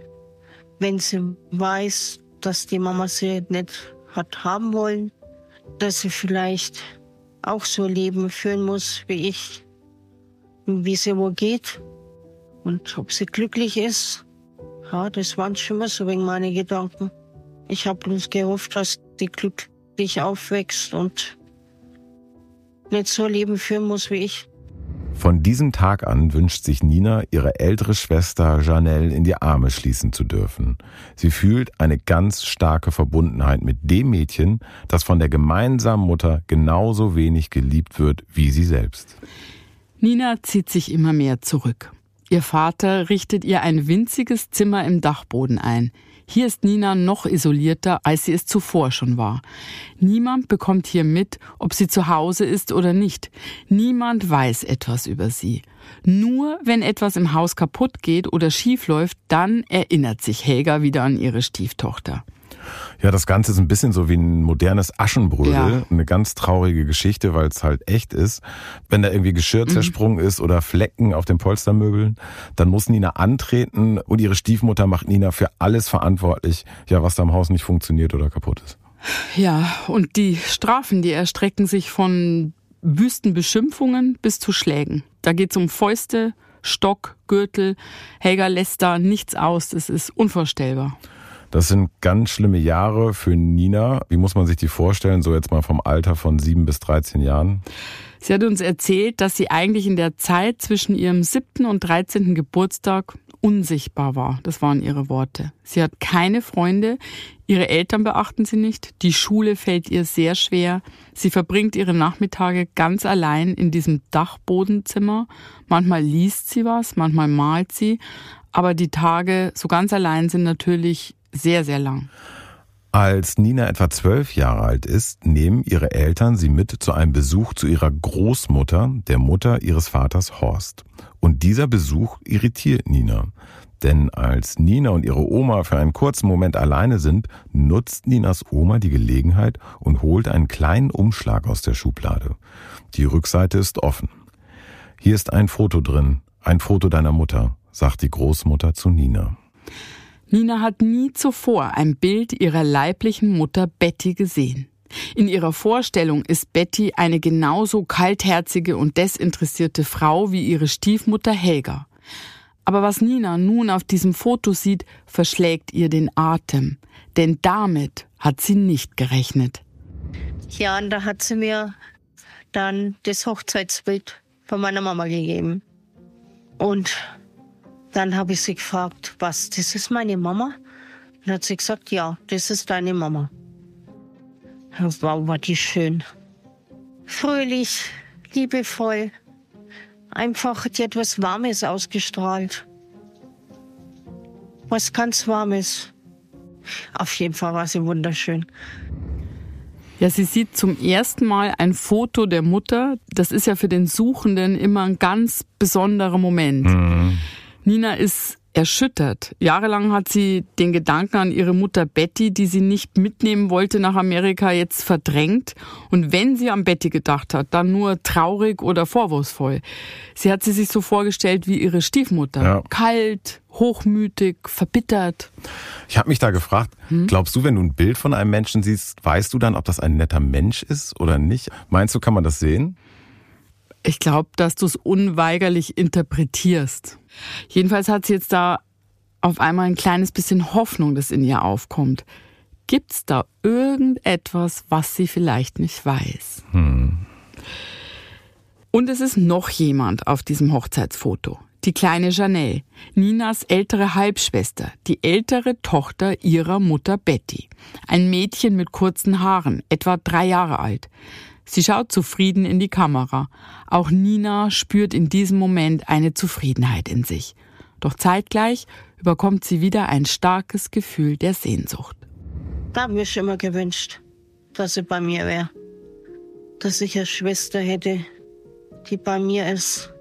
[SPEAKER 3] wenn sie weiß, dass die Mama sie nicht hat haben wollen, dass sie vielleicht auch so ein Leben führen muss wie ich, wie sie wo geht und ob sie glücklich ist. Ja, das waren schon mal so wegen meine Gedanken. Ich habe bloß gehofft, dass die glücklich aufwächst und nicht so ein Leben führen muss wie ich.
[SPEAKER 2] Von diesem Tag an wünscht sich Nina, ihre ältere Schwester Janelle in die Arme schließen zu dürfen. Sie fühlt eine ganz starke Verbundenheit mit dem Mädchen, das von der gemeinsamen Mutter genauso wenig geliebt wird wie sie selbst.
[SPEAKER 1] Nina zieht sich immer mehr zurück. Ihr Vater richtet ihr ein winziges Zimmer im Dachboden ein. Hier ist Nina noch isolierter, als sie es zuvor schon war. Niemand bekommt hier mit, ob sie zu Hause ist oder nicht. Niemand weiß etwas über sie. Nur wenn etwas im Haus kaputt geht oder schief läuft, dann erinnert sich Helga wieder an ihre Stieftochter.
[SPEAKER 2] Ja, das Ganze ist ein bisschen so wie ein modernes Aschenbrödel.
[SPEAKER 1] Ja.
[SPEAKER 2] Eine ganz traurige Geschichte, weil es halt echt ist. Wenn da irgendwie Geschirr zersprungen ist oder Flecken auf den Polstermöbeln, dann muss Nina antreten und ihre Stiefmutter macht Nina für alles verantwortlich, ja, was da im Haus nicht funktioniert oder kaputt ist.
[SPEAKER 1] Ja, und die Strafen, die erstrecken sich von wüsten Beschimpfungen bis zu Schlägen. Da geht's um Fäuste, Stock, Gürtel. Helga lässt da nichts aus. Das ist unvorstellbar.
[SPEAKER 2] Das sind ganz schlimme Jahre für Nina. Wie muss man sich die vorstellen, so jetzt mal vom Alter von sieben bis 13 Jahren?
[SPEAKER 1] Sie hat uns erzählt, dass sie eigentlich in der Zeit zwischen ihrem siebten und 13. Geburtstag unsichtbar war. Das waren ihre Worte. Sie hat keine Freunde, ihre Eltern beachten sie nicht, die Schule fällt ihr sehr schwer. Sie verbringt ihre Nachmittage ganz allein in diesem Dachbodenzimmer. Manchmal liest sie was, manchmal malt sie, aber die Tage so ganz allein sind natürlich sehr, sehr lang.
[SPEAKER 2] Als Nina etwa zwölf Jahre alt ist, nehmen ihre Eltern sie mit zu einem Besuch zu ihrer Großmutter, der Mutter ihres Vaters Horst. Und dieser Besuch irritiert Nina. Denn als Nina und ihre Oma für einen kurzen Moment alleine sind, nutzt Ninas Oma die Gelegenheit und holt einen kleinen Umschlag aus der Schublade. Die Rückseite ist offen. Hier ist ein Foto drin, ein Foto deiner Mutter, sagt die Großmutter zu Nina.
[SPEAKER 1] Nina hat nie zuvor ein Bild ihrer leiblichen Mutter Betty gesehen. In ihrer Vorstellung ist Betty eine genauso kaltherzige und desinteressierte Frau wie ihre Stiefmutter Helga. Aber was Nina nun auf diesem Foto sieht, verschlägt ihr den Atem. Denn damit hat sie nicht gerechnet.
[SPEAKER 3] Ja, und da hat sie mir dann das Hochzeitsbild von meiner Mama gegeben. Und dann habe ich sie gefragt, was, das ist meine Mama? Und hat sie gesagt, ja, das ist deine Mama. Wow, war die schön. Fröhlich, liebevoll. Einfach hat die etwas Warmes ausgestrahlt. Was ganz Warmes. Auf jeden Fall war sie wunderschön.
[SPEAKER 1] Ja, sie sieht zum ersten Mal ein Foto der Mutter. Das ist ja für den Suchenden immer ein ganz besonderer Moment. Nina ist erschüttert. Jahrelang hat sie den Gedanken an ihre Mutter Betty, die sie nicht mitnehmen wollte nach Amerika, jetzt verdrängt. Und wenn sie an Betty gedacht hat, dann nur traurig oder vorwurfsvoll. Sie hat sie sich so vorgestellt wie ihre Stiefmutter.
[SPEAKER 2] Ja.
[SPEAKER 1] Kalt, hochmütig, verbittert.
[SPEAKER 2] Ich habe mich da gefragt, glaubst du, wenn du ein Bild von einem Menschen siehst, weißt du dann, ob das ein netter Mensch ist oder nicht? Meinst du, kann man das sehen?
[SPEAKER 1] Ich glaube, dass du es unweigerlich interpretierst. Jedenfalls hat sie jetzt da auf einmal ein kleines bisschen Hoffnung, das in ihr aufkommt. Gibt's da irgendetwas, was sie vielleicht nicht weiß? Und es ist noch jemand auf diesem Hochzeitsfoto. Die kleine Janelle, Ninas ältere Halbschwester, die ältere Tochter ihrer Mutter Betty. Ein Mädchen mit kurzen Haaren, etwa drei Jahre alt. Sie schaut zufrieden in die Kamera. Auch Nina spürt in diesem Moment eine Zufriedenheit in sich. Doch zeitgleich überkommt sie wieder ein starkes Gefühl der Sehnsucht.
[SPEAKER 3] Da habe ich immer gewünscht, dass sie bei mir wäre. Dass ich eine Schwester hätte, die bei mir ist,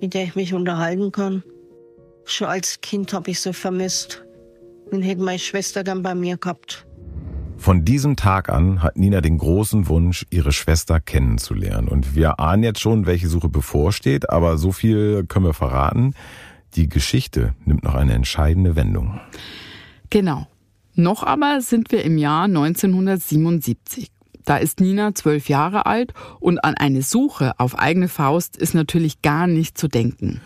[SPEAKER 3] mit der ich mich unterhalten kann. Schon als Kind habe ich sie vermisst und hätte meine Schwester dann bei mir gehabt.
[SPEAKER 2] Von diesem Tag an hat Nina den großen Wunsch, ihre Schwester kennenzulernen. Und wir ahnen jetzt schon, welche Suche bevorsteht, aber so viel können wir verraten. Die Geschichte nimmt noch eine entscheidende Wendung.
[SPEAKER 1] Genau. Noch aber sind wir im Jahr 1977. Da ist Nina zwölf Jahre alt und an eine Suche auf eigene Faust ist natürlich gar nicht zu denken.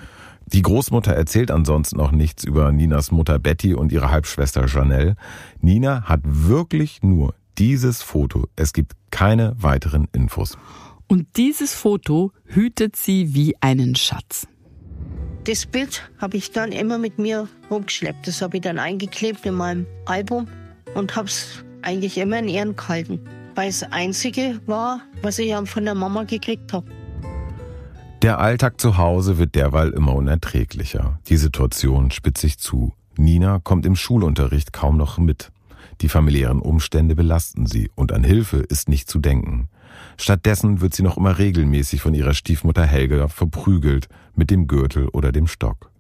[SPEAKER 2] Die Großmutter erzählt ansonsten noch nichts über Ninas Mutter Betty und ihre Halbschwester Janelle. Nina hat wirklich nur dieses Foto. Es gibt keine weiteren Infos.
[SPEAKER 1] Und dieses Foto hütet sie wie einen Schatz.
[SPEAKER 3] Das Bild habe ich dann immer mit mir rumgeschleppt. Das habe ich dann eingeklebt in meinem Album und habe es eigentlich immer in Ehren gehalten. Weil es das Einzige war, was ich von der Mama gekriegt habe.
[SPEAKER 2] Der Alltag zu Hause wird derweil immer unerträglicher. Die Situation spitzt sich zu. Nina kommt im Schulunterricht kaum noch mit. Die familiären Umstände belasten sie und an Hilfe ist nicht zu denken. Stattdessen wird sie noch immer regelmäßig von ihrer Stiefmutter Helga verprügelt mit dem Gürtel oder dem Stock.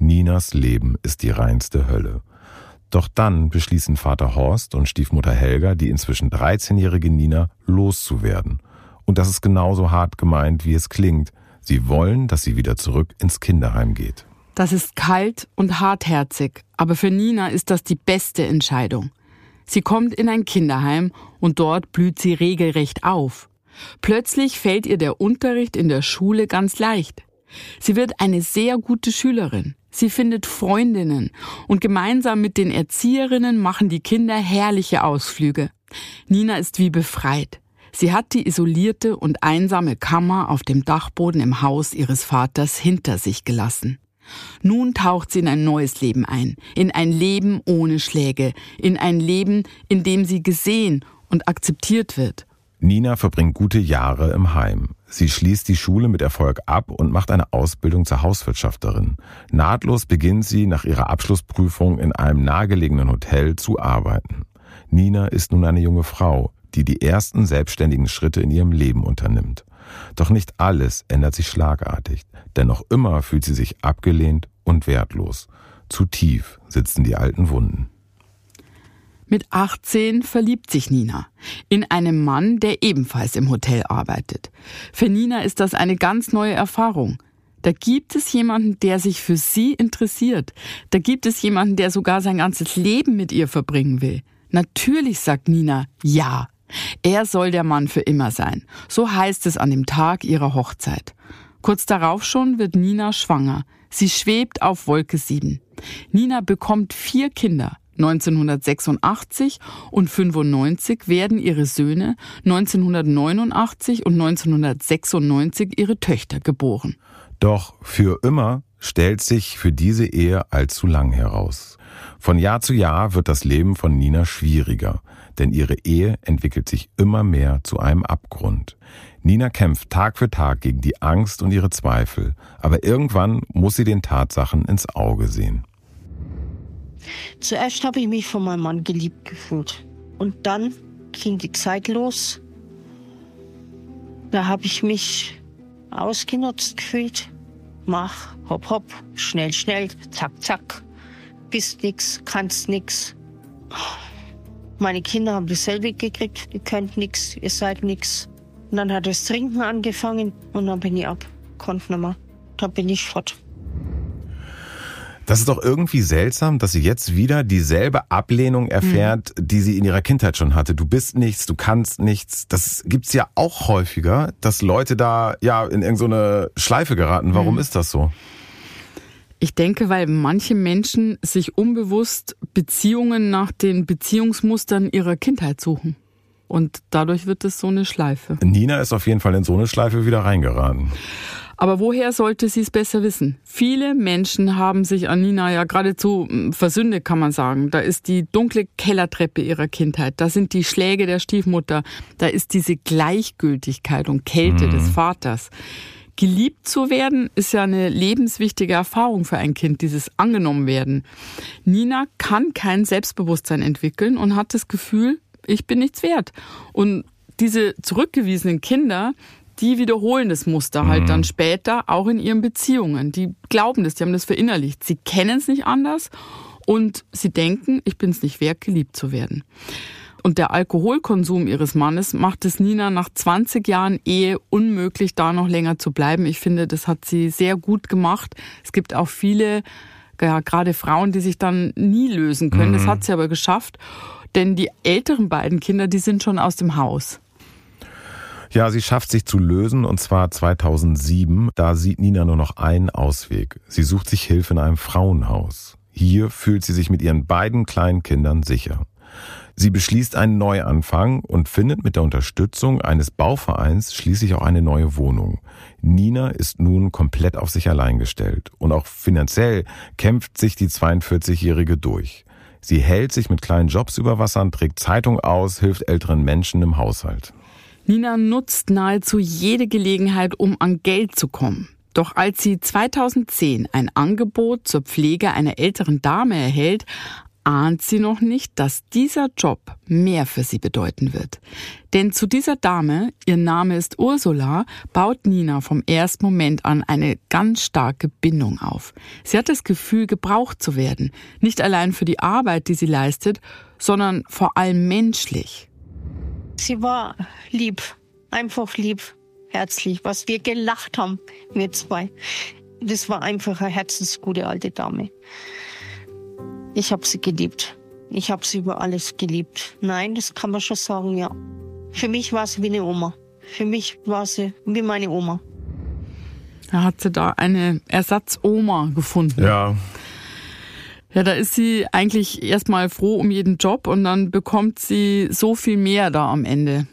[SPEAKER 2] Ninas Leben ist die reinste Hölle. Doch dann beschließen Vater Horst und Stiefmutter Helga, die inzwischen 13-jährige Nina, loszuwerden. Und das ist genauso hart gemeint, wie es klingt. Sie wollen, dass sie wieder zurück ins Kinderheim geht.
[SPEAKER 1] Das ist kalt und hartherzig, aber für Nina ist das die beste Entscheidung. Sie kommt in ein Kinderheim und dort blüht sie regelrecht auf. Plötzlich fällt ihr der Unterricht in der Schule ganz leicht. Sie wird eine sehr gute Schülerin. Sie findet Freundinnen und gemeinsam mit den Erzieherinnen machen die Kinder herrliche Ausflüge. Nina ist wie befreit. Sie hat die isolierte und einsame Kammer auf dem Dachboden im Haus ihres Vaters hinter sich gelassen. Nun taucht sie in ein neues Leben ein, in ein Leben ohne Schläge, in ein Leben, in dem sie gesehen und akzeptiert wird.
[SPEAKER 2] Nina verbringt gute Jahre im Heim. Sie schließt die Schule mit Erfolg ab und macht eine Ausbildung zur Hauswirtschafterin. Nahtlos beginnt sie nach ihrer Abschlussprüfung in einem nahegelegenen Hotel zu arbeiten. Nina ist nun eine junge Frau, die die ersten selbstständigen Schritte in ihrem Leben unternimmt. Doch nicht alles ändert sich schlagartig, denn noch immer fühlt sie sich abgelehnt und wertlos. Zu tief sitzen die alten Wunden.
[SPEAKER 1] Mit 18 verliebt sich Nina in einen Mann, der ebenfalls im Hotel arbeitet. Für Nina ist das eine ganz neue Erfahrung. Da gibt es jemanden, der sich für sie interessiert. Da gibt es jemanden, der sogar sein ganzes Leben mit ihr verbringen will. Natürlich sagt Nina ja. Er soll der Mann für immer sein. So heißt es an dem Tag ihrer Hochzeit. Kurz darauf schon wird Nina schwanger. Sie schwebt auf Wolke 7. Nina bekommt vier Kinder. 1986 und 95 werden ihre Söhne, 1989 und 1996 ihre Töchter geboren.
[SPEAKER 2] Doch für immer stellt sich für diese Ehe allzu lang heraus. Von Jahr zu Jahr wird das Leben von Nina schwieriger, denn ihre Ehe entwickelt sich immer mehr zu einem Abgrund. Nina kämpft Tag für Tag gegen die Angst und ihre Zweifel, aber irgendwann muss sie den Tatsachen ins Auge sehen.
[SPEAKER 3] Zuerst habe ich mich von meinem Mann geliebt gefühlt. Und dann ging die Zeit los. Da habe ich mich ausgenutzt gefühlt. Mach, hopp, hopp, schnell, schnell, zack, zack. Bist nix, kannst nix. Meine Kinder haben dasselbe gekriegt. Ihr könnt nix, ihr seid nix. Und dann hat das Trinken angefangen und dann bin ich ab. Konnte nicht mehr. Da bin ich fort.
[SPEAKER 2] Das ist doch irgendwie seltsam, dass sie jetzt wieder dieselbe Ablehnung erfährt, mhm. die sie in ihrer Kindheit schon hatte. Du bist nichts, du kannst nichts. Das gibt's ja auch häufiger, dass Leute da ja in irgendeine so Schleife geraten. Warum mhm. ist das so?
[SPEAKER 1] Ich denke, weil manche Menschen sich unbewusst Beziehungen nach den Beziehungsmustern ihrer Kindheit suchen. Und dadurch wird es so eine Schleife.
[SPEAKER 2] Nina ist auf jeden Fall in so eine Schleife wieder reingeraten.
[SPEAKER 1] Aber woher sollte sie es besser wissen? Viele Menschen haben sich an Nina ja geradezu hm, versündet, kann man sagen. Da ist die dunkle Kellertreppe ihrer Kindheit, da sind die Schläge der Stiefmutter, da ist diese Gleichgültigkeit und Kälte mhm. des Vaters. Geliebt zu werden ist ja eine lebenswichtige Erfahrung für ein Kind, dieses angenommen werden. Nina kann kein Selbstbewusstsein entwickeln und hat das Gefühl, ich bin nichts wert. Und diese zurückgewiesenen Kinder, die wiederholen das Muster halt mhm. dann später auch in ihren Beziehungen. Die glauben das, die haben das verinnerlicht. Sie kennen es nicht anders und sie denken, ich bin es nicht wert, geliebt zu werden. Und der Alkoholkonsum ihres Mannes macht es Nina nach 20 Jahren Ehe unmöglich, da noch länger zu bleiben. Ich finde, das hat sie sehr gut gemacht. Es gibt auch viele, ja, gerade Frauen, die sich dann nie lösen können. Mhm. Das hat sie aber geschafft. Denn die älteren beiden Kinder, die sind schon aus dem Haus.
[SPEAKER 2] Ja, sie schafft sich zu lösen und zwar 2007. Da sieht Nina nur noch einen Ausweg. Sie sucht sich Hilfe in einem Frauenhaus. Hier fühlt sie sich mit ihren beiden kleinen Kindern sicher. Sie beschließt einen Neuanfang und findet mit der Unterstützung eines Bauvereins schließlich auch eine neue Wohnung. Nina ist nun komplett auf sich allein gestellt und auch finanziell kämpft sich die 42-Jährige durch. Sie hält sich mit kleinen Jobs über Wasser, trägt Zeitung aus, hilft älteren Menschen im Haushalt.
[SPEAKER 1] Nina nutzt nahezu jede Gelegenheit, um an Geld zu kommen. Doch als sie 2010 ein Angebot zur Pflege einer älteren Dame erhält, ahnt sie noch nicht, dass dieser Job mehr für sie bedeuten wird. Denn zu dieser Dame, ihr Name ist Ursula, baut Nina vom ersten Moment an eine ganz starke Bindung auf. Sie hat das Gefühl, gebraucht zu werden. Nicht allein für die Arbeit, die sie leistet, sondern vor allem menschlich.
[SPEAKER 3] Sie war lieb, einfach lieb, herzlich, was wir gelacht haben, wir zwei. Das war einfach eine herzensgute alte Dame. Ich habe sie geliebt. Ich habe sie über alles geliebt. Nein, das kann man schon sagen, ja. Für mich war sie wie eine Oma. Für mich war sie wie meine Oma.
[SPEAKER 1] Da hat sie da eine Ersatzoma gefunden.
[SPEAKER 2] Ja.
[SPEAKER 1] Ja, da ist sie eigentlich erstmal froh um jeden Job und dann bekommt sie so viel mehr da am Ende.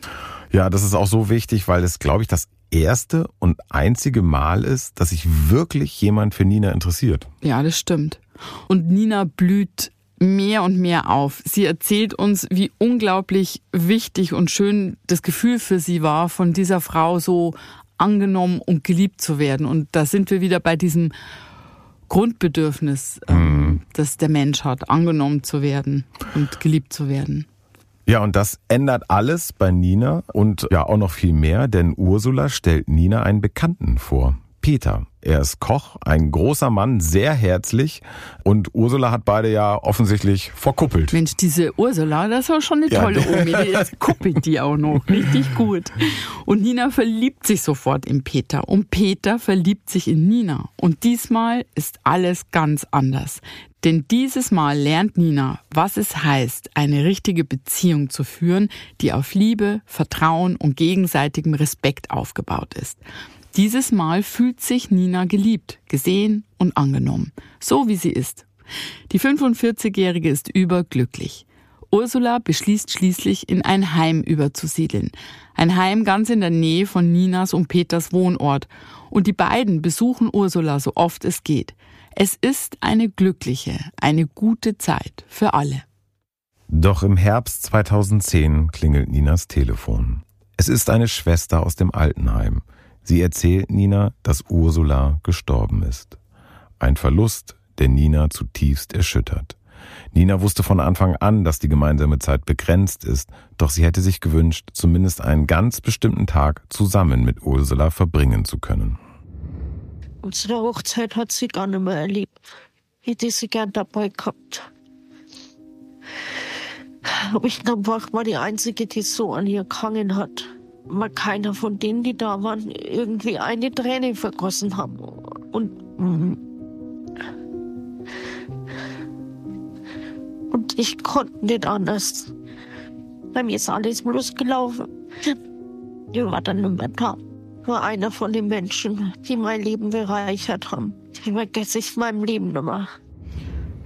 [SPEAKER 2] Ja, das ist auch so wichtig, weil es, glaube ich, das erste und einzige Mal ist, dass sich wirklich jemand für Nina interessiert.
[SPEAKER 1] Ja, das stimmt. Und Nina blüht mehr und mehr auf. Sie erzählt uns, wie unglaublich wichtig und schön das Gefühl für sie war, von dieser Frau so angenommen und geliebt zu werden. Und da sind wir wieder bei diesem Grundbedürfnis, mhm. das der Mensch hat, angenommen zu werden und geliebt zu werden.
[SPEAKER 2] Ja, und das ändert alles bei Nina und ja auch noch viel mehr, denn Ursula stellt Nina einen Bekannten vor. Peter. Er ist Koch, ein großer Mann, sehr herzlich. Und Ursula hat beide ja offensichtlich verkuppelt.
[SPEAKER 1] Mensch, diese Ursula, das war schon eine tolle ja. Omi. Jetzt kuppelt die auch noch. Richtig gut. Und Nina verliebt sich sofort in Peter. Und Peter verliebt sich in Nina. Und diesmal ist alles ganz anders. Denn dieses Mal lernt Nina, was es heißt, eine richtige Beziehung zu führen, die auf Liebe, Vertrauen und gegenseitigem Respekt aufgebaut ist. Dieses Mal fühlt sich Nina geliebt, gesehen und angenommen, so wie sie ist. Die 45-Jährige ist überglücklich. Ursula beschließt schließlich, in ein Heim überzusiedeln. Ein Heim ganz in der Nähe von Ninas und Peters Wohnort. Und die beiden besuchen Ursula so oft es geht. Es ist eine glückliche, eine gute Zeit für alle.
[SPEAKER 2] Doch im Herbst 2010 klingelt Ninas Telefon. Es ist eine Schwester aus dem Altenheim. Sie erzählt Nina, dass Ursula gestorben ist. Ein Verlust, der Nina zutiefst erschüttert. Nina wusste von Anfang an, dass die gemeinsame Zeit begrenzt ist, doch sie hätte sich gewünscht, zumindest einen ganz bestimmten Tag zusammen mit Ursula verbringen zu können.
[SPEAKER 3] Unsere Hochzeit hat sie gar nicht mehr erlebt. Ich hätte sie gern dabei gehabt. Aber ich glaube, ich war die Einzige, die so an ihr gehangen hat weil keiner von denen, die da waren, irgendwie eine Träne vergossen haben. Und, und ich konnte nicht anders. Bei mir ist alles bloß gelaufen. Ich war dann nicht mehr da. War einer von den Menschen, die mein Leben bereichert haben. Die vergesse ich in meinem Leben mehr.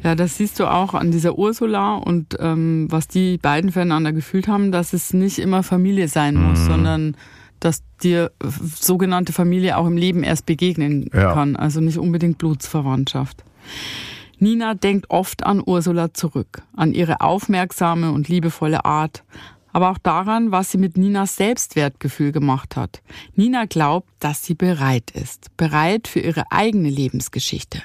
[SPEAKER 1] Ja, das siehst du auch an dieser Ursula und ähm, was die beiden füreinander gefühlt haben, dass es nicht immer Familie sein muss, mhm. sondern dass dir sogenannte Familie auch im Leben erst begegnen ja. kann, also nicht unbedingt Blutsverwandtschaft. Nina denkt oft an Ursula zurück, an ihre aufmerksame und liebevolle Art, aber auch daran, was sie mit Ninas Selbstwertgefühl gemacht hat. Nina glaubt, dass sie bereit ist, bereit für ihre eigene Lebensgeschichte.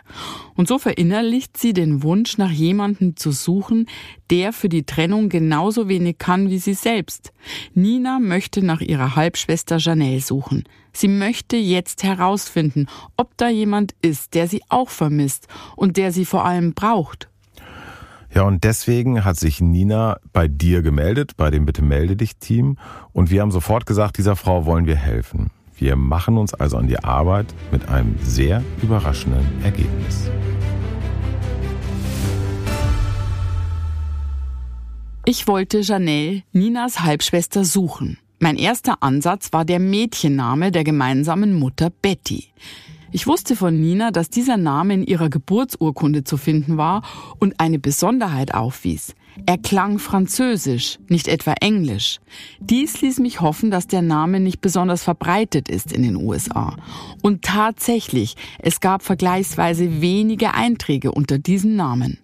[SPEAKER 1] Und so verinnerlicht sie den Wunsch, nach jemandem zu suchen, der für die Trennung genauso wenig kann wie sie selbst. Nina möchte nach ihrer Halbschwester Janelle suchen. Sie möchte jetzt herausfinden, ob da jemand ist, der sie auch vermisst und der sie vor allem braucht.
[SPEAKER 2] Ja, und deswegen hat sich Nina bei dir gemeldet, bei dem Bitte melde dich Team. Und wir haben sofort gesagt, dieser Frau wollen wir helfen. Wir machen uns also an die Arbeit mit einem sehr überraschenden Ergebnis.
[SPEAKER 1] Ich wollte Janelle, Ninas Halbschwester, suchen. Mein erster Ansatz war der Mädchenname der gemeinsamen Mutter Betty. Ich wusste von Nina, dass dieser Name in ihrer Geburtsurkunde zu finden war und eine Besonderheit aufwies. Er klang französisch, nicht etwa englisch. Dies ließ mich hoffen, dass der Name nicht besonders verbreitet ist in den USA. Und tatsächlich, es gab vergleichsweise wenige Einträge unter diesem Namen.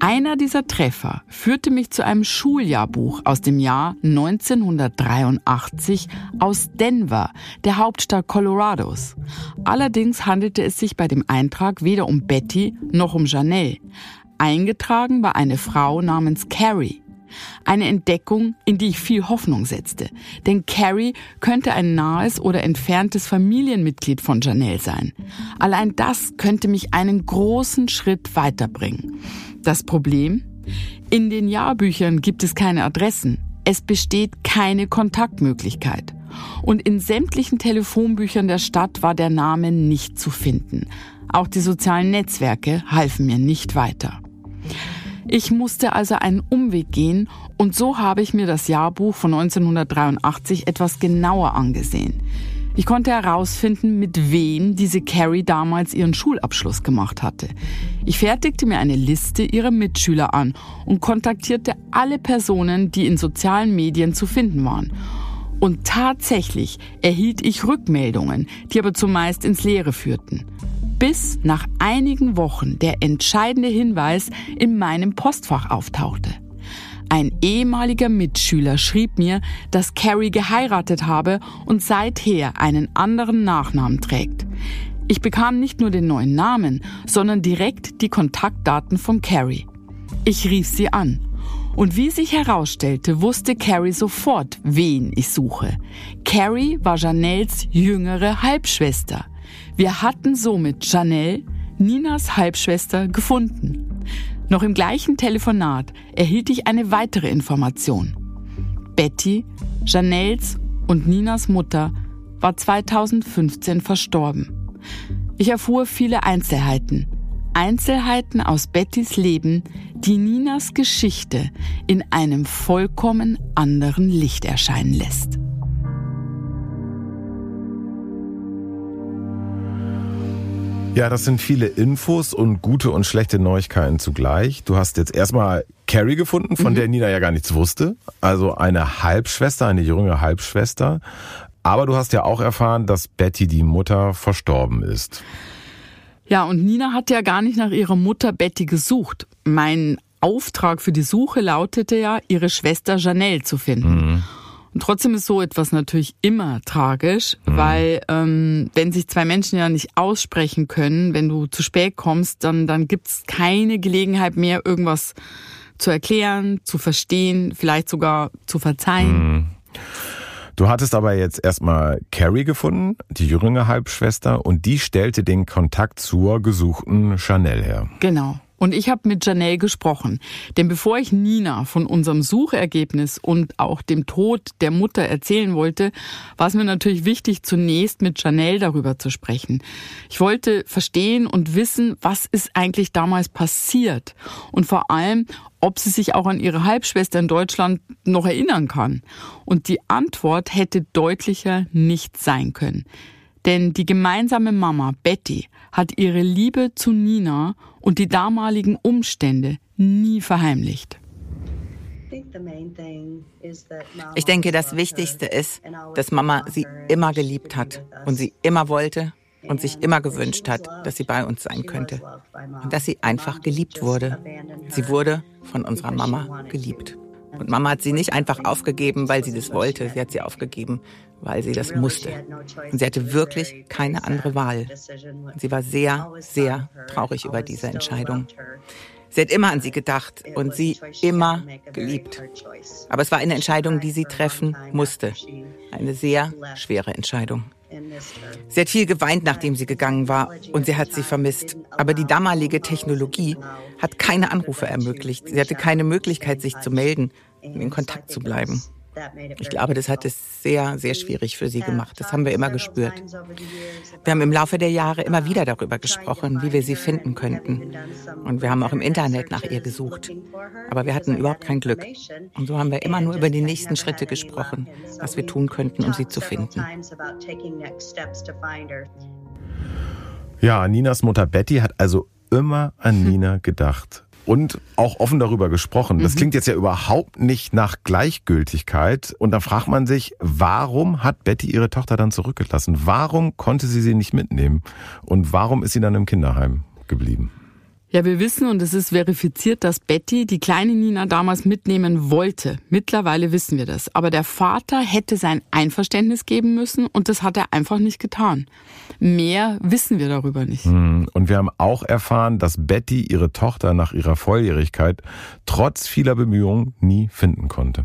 [SPEAKER 1] Einer dieser Treffer führte mich zu einem Schuljahrbuch aus dem Jahr 1983 aus Denver, der Hauptstadt Colorados. Allerdings handelte es sich bei dem Eintrag weder um Betty noch um Janelle. Eingetragen war eine Frau namens Carrie. Eine Entdeckung, in die ich viel Hoffnung setzte. Denn Carrie könnte ein nahes oder entferntes Familienmitglied von Janelle sein. Allein das könnte mich einen großen Schritt weiterbringen. Das Problem? In den Jahrbüchern gibt es keine Adressen. Es besteht keine Kontaktmöglichkeit. Und in sämtlichen Telefonbüchern der Stadt war der Name nicht zu finden. Auch die sozialen Netzwerke halfen mir nicht weiter. Ich musste also einen Umweg gehen und so habe ich mir das Jahrbuch von 1983 etwas genauer angesehen. Ich konnte herausfinden, mit wem diese Carrie damals ihren Schulabschluss gemacht hatte. Ich fertigte mir eine Liste ihrer Mitschüler an und kontaktierte alle Personen, die in sozialen Medien zu finden waren. Und tatsächlich erhielt ich Rückmeldungen, die aber zumeist ins Leere führten. Bis nach einigen Wochen der entscheidende Hinweis in meinem Postfach auftauchte. Ein ehemaliger Mitschüler schrieb mir, dass Carrie geheiratet habe und seither einen anderen Nachnamen trägt. Ich bekam nicht nur den neuen Namen, sondern direkt die Kontaktdaten von Carrie. Ich rief sie an. Und wie sich herausstellte, wusste Carrie sofort, wen ich suche. Carrie war Janelles jüngere Halbschwester. Wir hatten somit Janelle, Ninas Halbschwester, gefunden. Noch im gleichen Telefonat erhielt ich eine weitere Information. Betty, Janelles und Ninas Mutter, war 2015 verstorben. Ich erfuhr viele Einzelheiten. Einzelheiten aus Bettys Leben, die Ninas Geschichte in einem vollkommen anderen Licht erscheinen lässt.
[SPEAKER 2] Ja, das sind viele Infos und gute und schlechte Neuigkeiten zugleich. Du hast jetzt erstmal Carrie gefunden, von mhm. der Nina ja gar nichts wusste. Also eine Halbschwester, eine jüngere Halbschwester. Aber du hast ja auch erfahren, dass Betty, die Mutter, verstorben ist.
[SPEAKER 1] Ja, und Nina hat ja gar nicht nach ihrer Mutter Betty gesucht. Mein Auftrag für die Suche lautete ja, ihre Schwester Janelle zu finden. Mhm. Und trotzdem ist so etwas natürlich immer tragisch, mhm. weil ähm, wenn sich zwei Menschen ja nicht aussprechen können, wenn du zu spät kommst, dann, dann gibt's keine Gelegenheit mehr, irgendwas zu erklären, zu verstehen, vielleicht sogar zu verzeihen. Mhm.
[SPEAKER 2] Du hattest aber jetzt erstmal Carrie gefunden, die jüngere Halbschwester, und die stellte den Kontakt zur gesuchten Chanel her.
[SPEAKER 1] Genau. Und ich habe mit Janelle gesprochen. Denn bevor ich Nina von unserem Suchergebnis und auch dem Tod der Mutter erzählen wollte, war es mir natürlich wichtig, zunächst mit Janelle darüber zu sprechen. Ich wollte verstehen und wissen, was ist eigentlich damals passiert. Und vor allem, ob sie sich auch an ihre Halbschwester in Deutschland noch erinnern kann. Und die Antwort hätte deutlicher nicht sein können. Denn die gemeinsame Mama Betty hat ihre Liebe zu Nina und die damaligen Umstände nie verheimlicht.
[SPEAKER 4] Ich denke, das Wichtigste ist, dass Mama sie immer geliebt hat und sie immer wollte und sich immer gewünscht hat, dass sie bei uns sein könnte und dass sie einfach geliebt wurde. Sie wurde von unserer Mama geliebt. Und Mama hat sie nicht einfach aufgegeben, weil sie das wollte. Sie hat sie aufgegeben, weil sie das musste. Und sie hatte wirklich keine andere Wahl. Und sie war sehr, sehr traurig über diese Entscheidung. Sie hat immer an sie gedacht und sie immer geliebt. Aber es war eine Entscheidung, die sie treffen musste. Eine sehr schwere Entscheidung. Sie hat viel geweint, nachdem sie gegangen war, und sie hat sie vermisst. Aber die damalige Technologie hat keine Anrufe ermöglicht. Sie hatte keine Möglichkeit, sich zu melden, in Kontakt zu bleiben. Ich glaube, das hat es sehr, sehr schwierig für sie gemacht. Das haben wir immer gespürt. Wir haben im Laufe der Jahre immer wieder darüber gesprochen, wie wir sie finden könnten. Und wir haben auch im Internet nach ihr gesucht. Aber wir hatten überhaupt kein Glück. Und so haben wir immer nur über die nächsten Schritte gesprochen, was wir tun könnten, um sie zu finden.
[SPEAKER 2] Ja, Ninas Mutter Betty hat also immer an Nina gedacht und auch offen darüber gesprochen. Das mhm. klingt jetzt ja überhaupt nicht nach Gleichgültigkeit. Und da fragt man sich, warum hat Betty ihre Tochter dann zurückgelassen? Warum konnte sie sie nicht mitnehmen? Und warum ist sie dann im Kinderheim geblieben?
[SPEAKER 1] Ja, wir wissen und es ist verifiziert, dass Betty die kleine Nina damals mitnehmen wollte. Mittlerweile wissen wir das. Aber der Vater hätte sein Einverständnis geben müssen und das hat er einfach nicht getan. Mehr wissen wir darüber nicht.
[SPEAKER 2] Hm, und wir haben auch erfahren, dass Betty ihre Tochter nach ihrer Volljährigkeit trotz vieler Bemühungen nie finden konnte.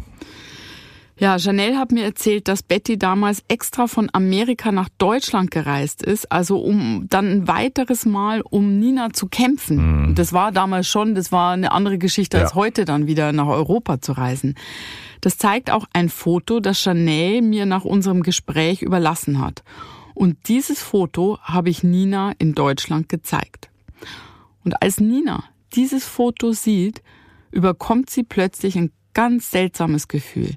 [SPEAKER 1] Ja, Janelle hat mir erzählt, dass Betty damals extra von Amerika nach Deutschland gereist ist, also um dann ein weiteres Mal um Nina zu kämpfen. Mhm. Das war damals schon, das war eine andere Geschichte ja. als heute dann wieder nach Europa zu reisen. Das zeigt auch ein Foto, das Janelle mir nach unserem Gespräch überlassen hat. Und dieses Foto habe ich Nina in Deutschland gezeigt. Und als Nina dieses Foto sieht, überkommt sie plötzlich ein ganz seltsames Gefühl.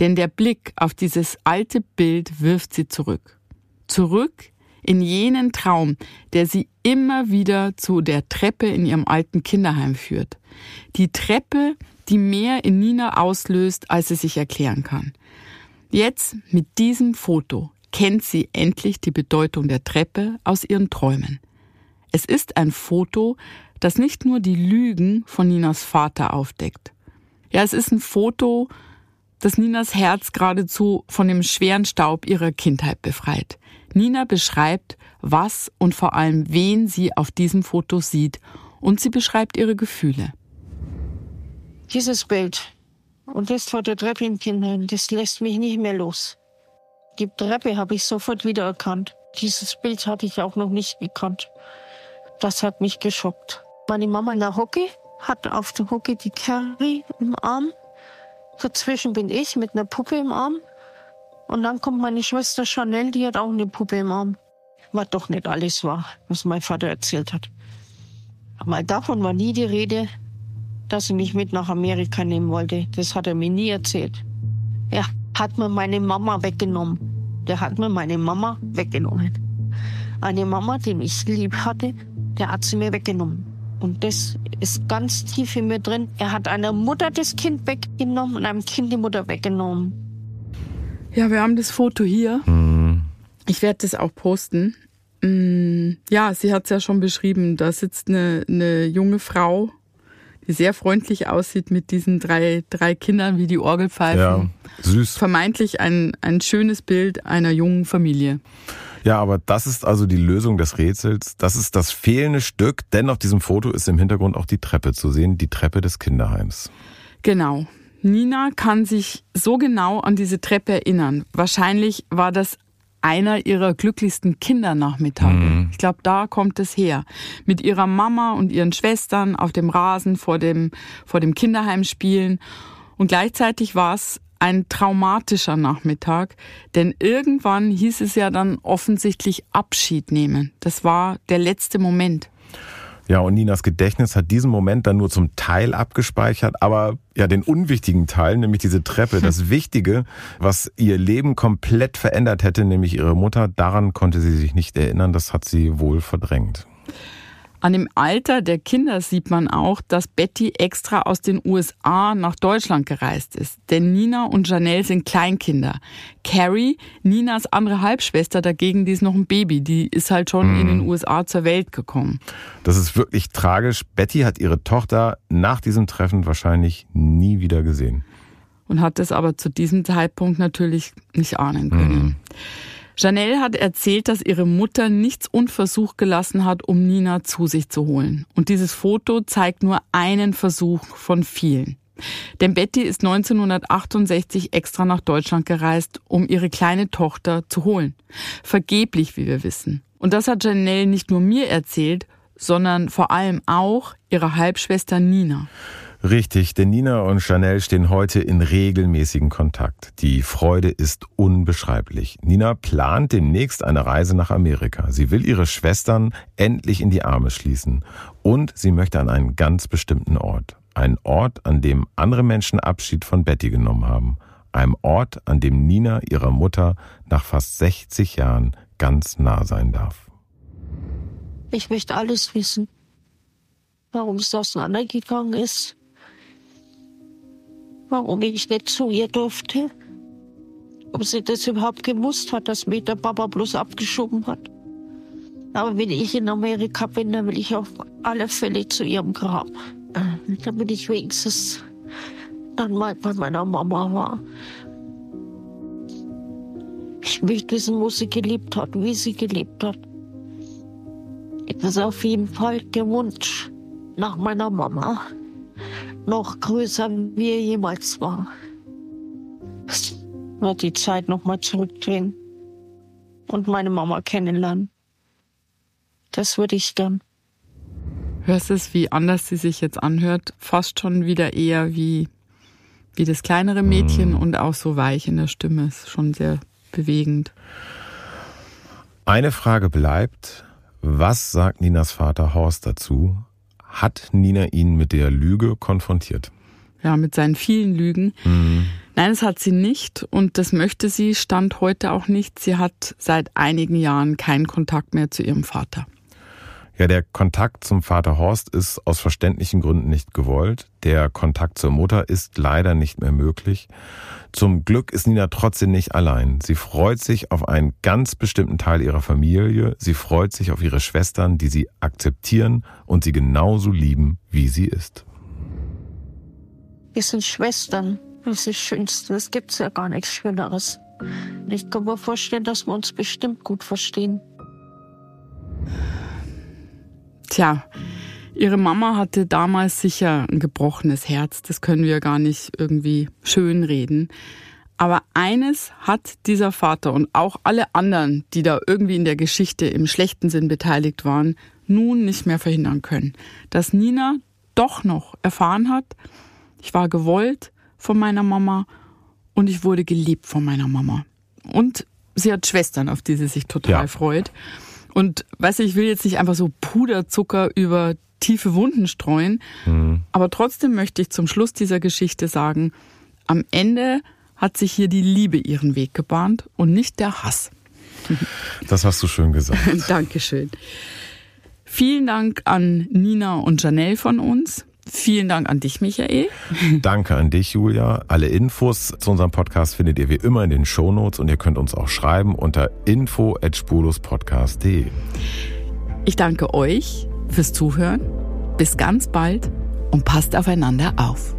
[SPEAKER 1] Denn der Blick auf dieses alte Bild wirft sie zurück. Zurück in jenen Traum, der sie immer wieder zu der Treppe in ihrem alten Kinderheim führt. Die Treppe, die mehr in Nina auslöst, als sie sich erklären kann. Jetzt, mit diesem Foto, kennt sie endlich die Bedeutung der Treppe aus ihren Träumen. Es ist ein Foto, das nicht nur die Lügen von Ninas Vater aufdeckt. Ja, es ist ein Foto, das Ninas Herz geradezu von dem schweren Staub ihrer Kindheit befreit. Nina beschreibt, was und vor allem wen sie auf diesem Foto sieht und sie beschreibt ihre Gefühle.
[SPEAKER 3] Dieses Bild und das vor der Treppe im Kinderheim, das lässt mich nicht mehr los. Die Treppe habe ich sofort wiedererkannt. Dieses Bild hatte ich auch noch nicht gekannt. Das hat mich geschockt. Meine Mama in der Hocke hat auf der Hocke die Carrie im Arm Dazwischen bin ich mit einer Puppe im Arm. Und dann kommt meine Schwester Chanel, die hat auch eine Puppe im Arm. Was doch nicht alles war, was mein Vater erzählt hat. Aber davon war nie die Rede, dass er mich mit nach Amerika nehmen wollte. Das hat er mir nie erzählt. Er hat mir meine Mama weggenommen. Der hat mir meine Mama weggenommen. Eine Mama, die mich lieb hatte, der hat sie mir weggenommen. Und das ist ganz tief in mir drin. Er hat einer Mutter das Kind weggenommen und einem Kind die Mutter weggenommen.
[SPEAKER 1] Ja, wir haben das Foto hier. Mhm. Ich werde das auch posten. Mm, ja, sie hat es ja schon beschrieben. Da sitzt eine, eine junge Frau, sehr freundlich aussieht mit diesen drei, drei Kindern wie die Orgelpfeifen. Ja,
[SPEAKER 2] süß.
[SPEAKER 1] Vermeintlich ein, ein schönes Bild einer jungen Familie.
[SPEAKER 2] Ja, aber das ist also die Lösung des Rätsels. Das ist das fehlende Stück, denn auf diesem Foto ist im Hintergrund auch die Treppe zu sehen, die Treppe des Kinderheims.
[SPEAKER 1] Genau. Nina kann sich so genau an diese Treppe erinnern. Wahrscheinlich war das einer ihrer glücklichsten Kindernachmittage. Mhm. Ich glaube, da kommt es her. Mit ihrer Mama und ihren Schwestern auf dem Rasen vor dem, vor dem Kinderheim spielen. Und gleichzeitig war es ein traumatischer Nachmittag, denn irgendwann hieß es ja dann offensichtlich Abschied nehmen. Das war der letzte Moment.
[SPEAKER 2] Ja, und Ninas Gedächtnis hat diesen Moment dann nur zum Teil abgespeichert, aber ja, den unwichtigen Teil, nämlich diese Treppe, das Wichtige, was ihr Leben komplett verändert hätte, nämlich ihre Mutter, daran konnte sie sich nicht erinnern, das hat sie wohl verdrängt.
[SPEAKER 1] An dem Alter der Kinder sieht man auch, dass Betty extra aus den USA nach Deutschland gereist ist. Denn Nina und Janelle sind Kleinkinder. Carrie, Ninas andere Halbschwester dagegen, die ist noch ein Baby. Die ist halt schon mhm. in den USA zur Welt gekommen.
[SPEAKER 2] Das ist wirklich tragisch. Betty hat ihre Tochter nach diesem Treffen wahrscheinlich nie wieder gesehen.
[SPEAKER 1] Und hat es aber zu diesem Zeitpunkt natürlich nicht ahnen können. Mhm. Janelle hat erzählt, dass ihre Mutter nichts unversucht gelassen hat, um Nina zu sich zu holen. Und dieses Foto zeigt nur einen Versuch von vielen. Denn Betty ist 1968 extra nach Deutschland gereist, um ihre kleine Tochter zu holen. Vergeblich, wie wir wissen. Und das hat Janelle nicht nur mir erzählt, sondern vor allem auch ihrer Halbschwester Nina.
[SPEAKER 2] Richtig, denn Nina und Chanel stehen heute in regelmäßigen Kontakt. Die Freude ist unbeschreiblich. Nina plant demnächst eine Reise nach Amerika. Sie will ihre Schwestern endlich in die Arme schließen. Und sie möchte an einen ganz bestimmten Ort. Ein Ort, an dem andere Menschen Abschied von Betty genommen haben. Einem Ort, an dem Nina ihrer Mutter nach fast 60 Jahren ganz nah sein darf.
[SPEAKER 3] Ich möchte alles wissen, warum es auseinandergegangen ist warum ich nicht zu ihr durfte. Ob sie das überhaupt gewusst hat, dass mich der Papa bloß abgeschoben hat. Aber wenn ich in Amerika bin, dann will ich auf alle Fälle zu ihrem Grab. Äh, damit ich wenigstens dann mal bei meiner Mama war. Ich möchte wissen, wo sie gelebt hat, wie sie gelebt hat. Das ist auf jeden Fall der Wunsch nach meiner Mama. Noch größer, wie er jemals war. Ich wird die Zeit nochmal zurückdrehen und meine Mama kennenlernen. Das würde ich gern.
[SPEAKER 1] Hörst es, wie anders sie sich jetzt anhört? Fast schon wieder eher wie, wie das kleinere Mädchen mhm. und auch so weich in der Stimme. Ist schon sehr bewegend.
[SPEAKER 2] Eine Frage bleibt. Was sagt Ninas Vater Horst dazu? Hat Nina ihn mit der Lüge konfrontiert?
[SPEAKER 1] Ja, mit seinen vielen Lügen. Mhm. Nein, das hat sie nicht und das möchte sie, stand heute auch nicht. Sie hat seit einigen Jahren keinen Kontakt mehr zu ihrem Vater.
[SPEAKER 2] Ja, der Kontakt zum Vater Horst ist aus verständlichen Gründen nicht gewollt. Der Kontakt zur Mutter ist leider nicht mehr möglich. Zum Glück ist Nina trotzdem nicht allein. Sie freut sich auf einen ganz bestimmten Teil ihrer Familie. Sie freut sich auf ihre Schwestern, die sie akzeptieren und sie genauso lieben, wie sie ist.
[SPEAKER 3] Wir sind Schwestern. Das ist das Schönste. Es gibt ja gar nichts Schöneres. Ich kann mir vorstellen, dass wir uns bestimmt gut verstehen.
[SPEAKER 1] Tja, ihre Mama hatte damals sicher ein gebrochenes Herz. Das können wir gar nicht irgendwie schönreden. Aber eines hat dieser Vater und auch alle anderen, die da irgendwie in der Geschichte im schlechten Sinn beteiligt waren, nun nicht mehr verhindern können. Dass Nina doch noch erfahren hat, ich war gewollt von meiner Mama und ich wurde geliebt von meiner Mama. Und sie hat Schwestern, auf die sie sich total ja. freut. Und weißt du, ich will jetzt nicht einfach so Puderzucker über tiefe Wunden streuen, mhm. aber trotzdem möchte ich zum Schluss dieser Geschichte sagen, am Ende hat sich hier die Liebe ihren Weg gebahnt und nicht der Hass.
[SPEAKER 2] Das hast du schön gesagt.
[SPEAKER 1] Dankeschön. Vielen Dank an Nina und Janelle von uns. Vielen Dank an dich, Michael.
[SPEAKER 2] Danke an dich, Julia. Alle Infos zu unserem Podcast findet ihr wie immer in den Shownotes und ihr könnt uns auch schreiben unter info@spurlospodcast.de.
[SPEAKER 1] Ich danke euch fürs Zuhören. Bis ganz bald und passt aufeinander auf.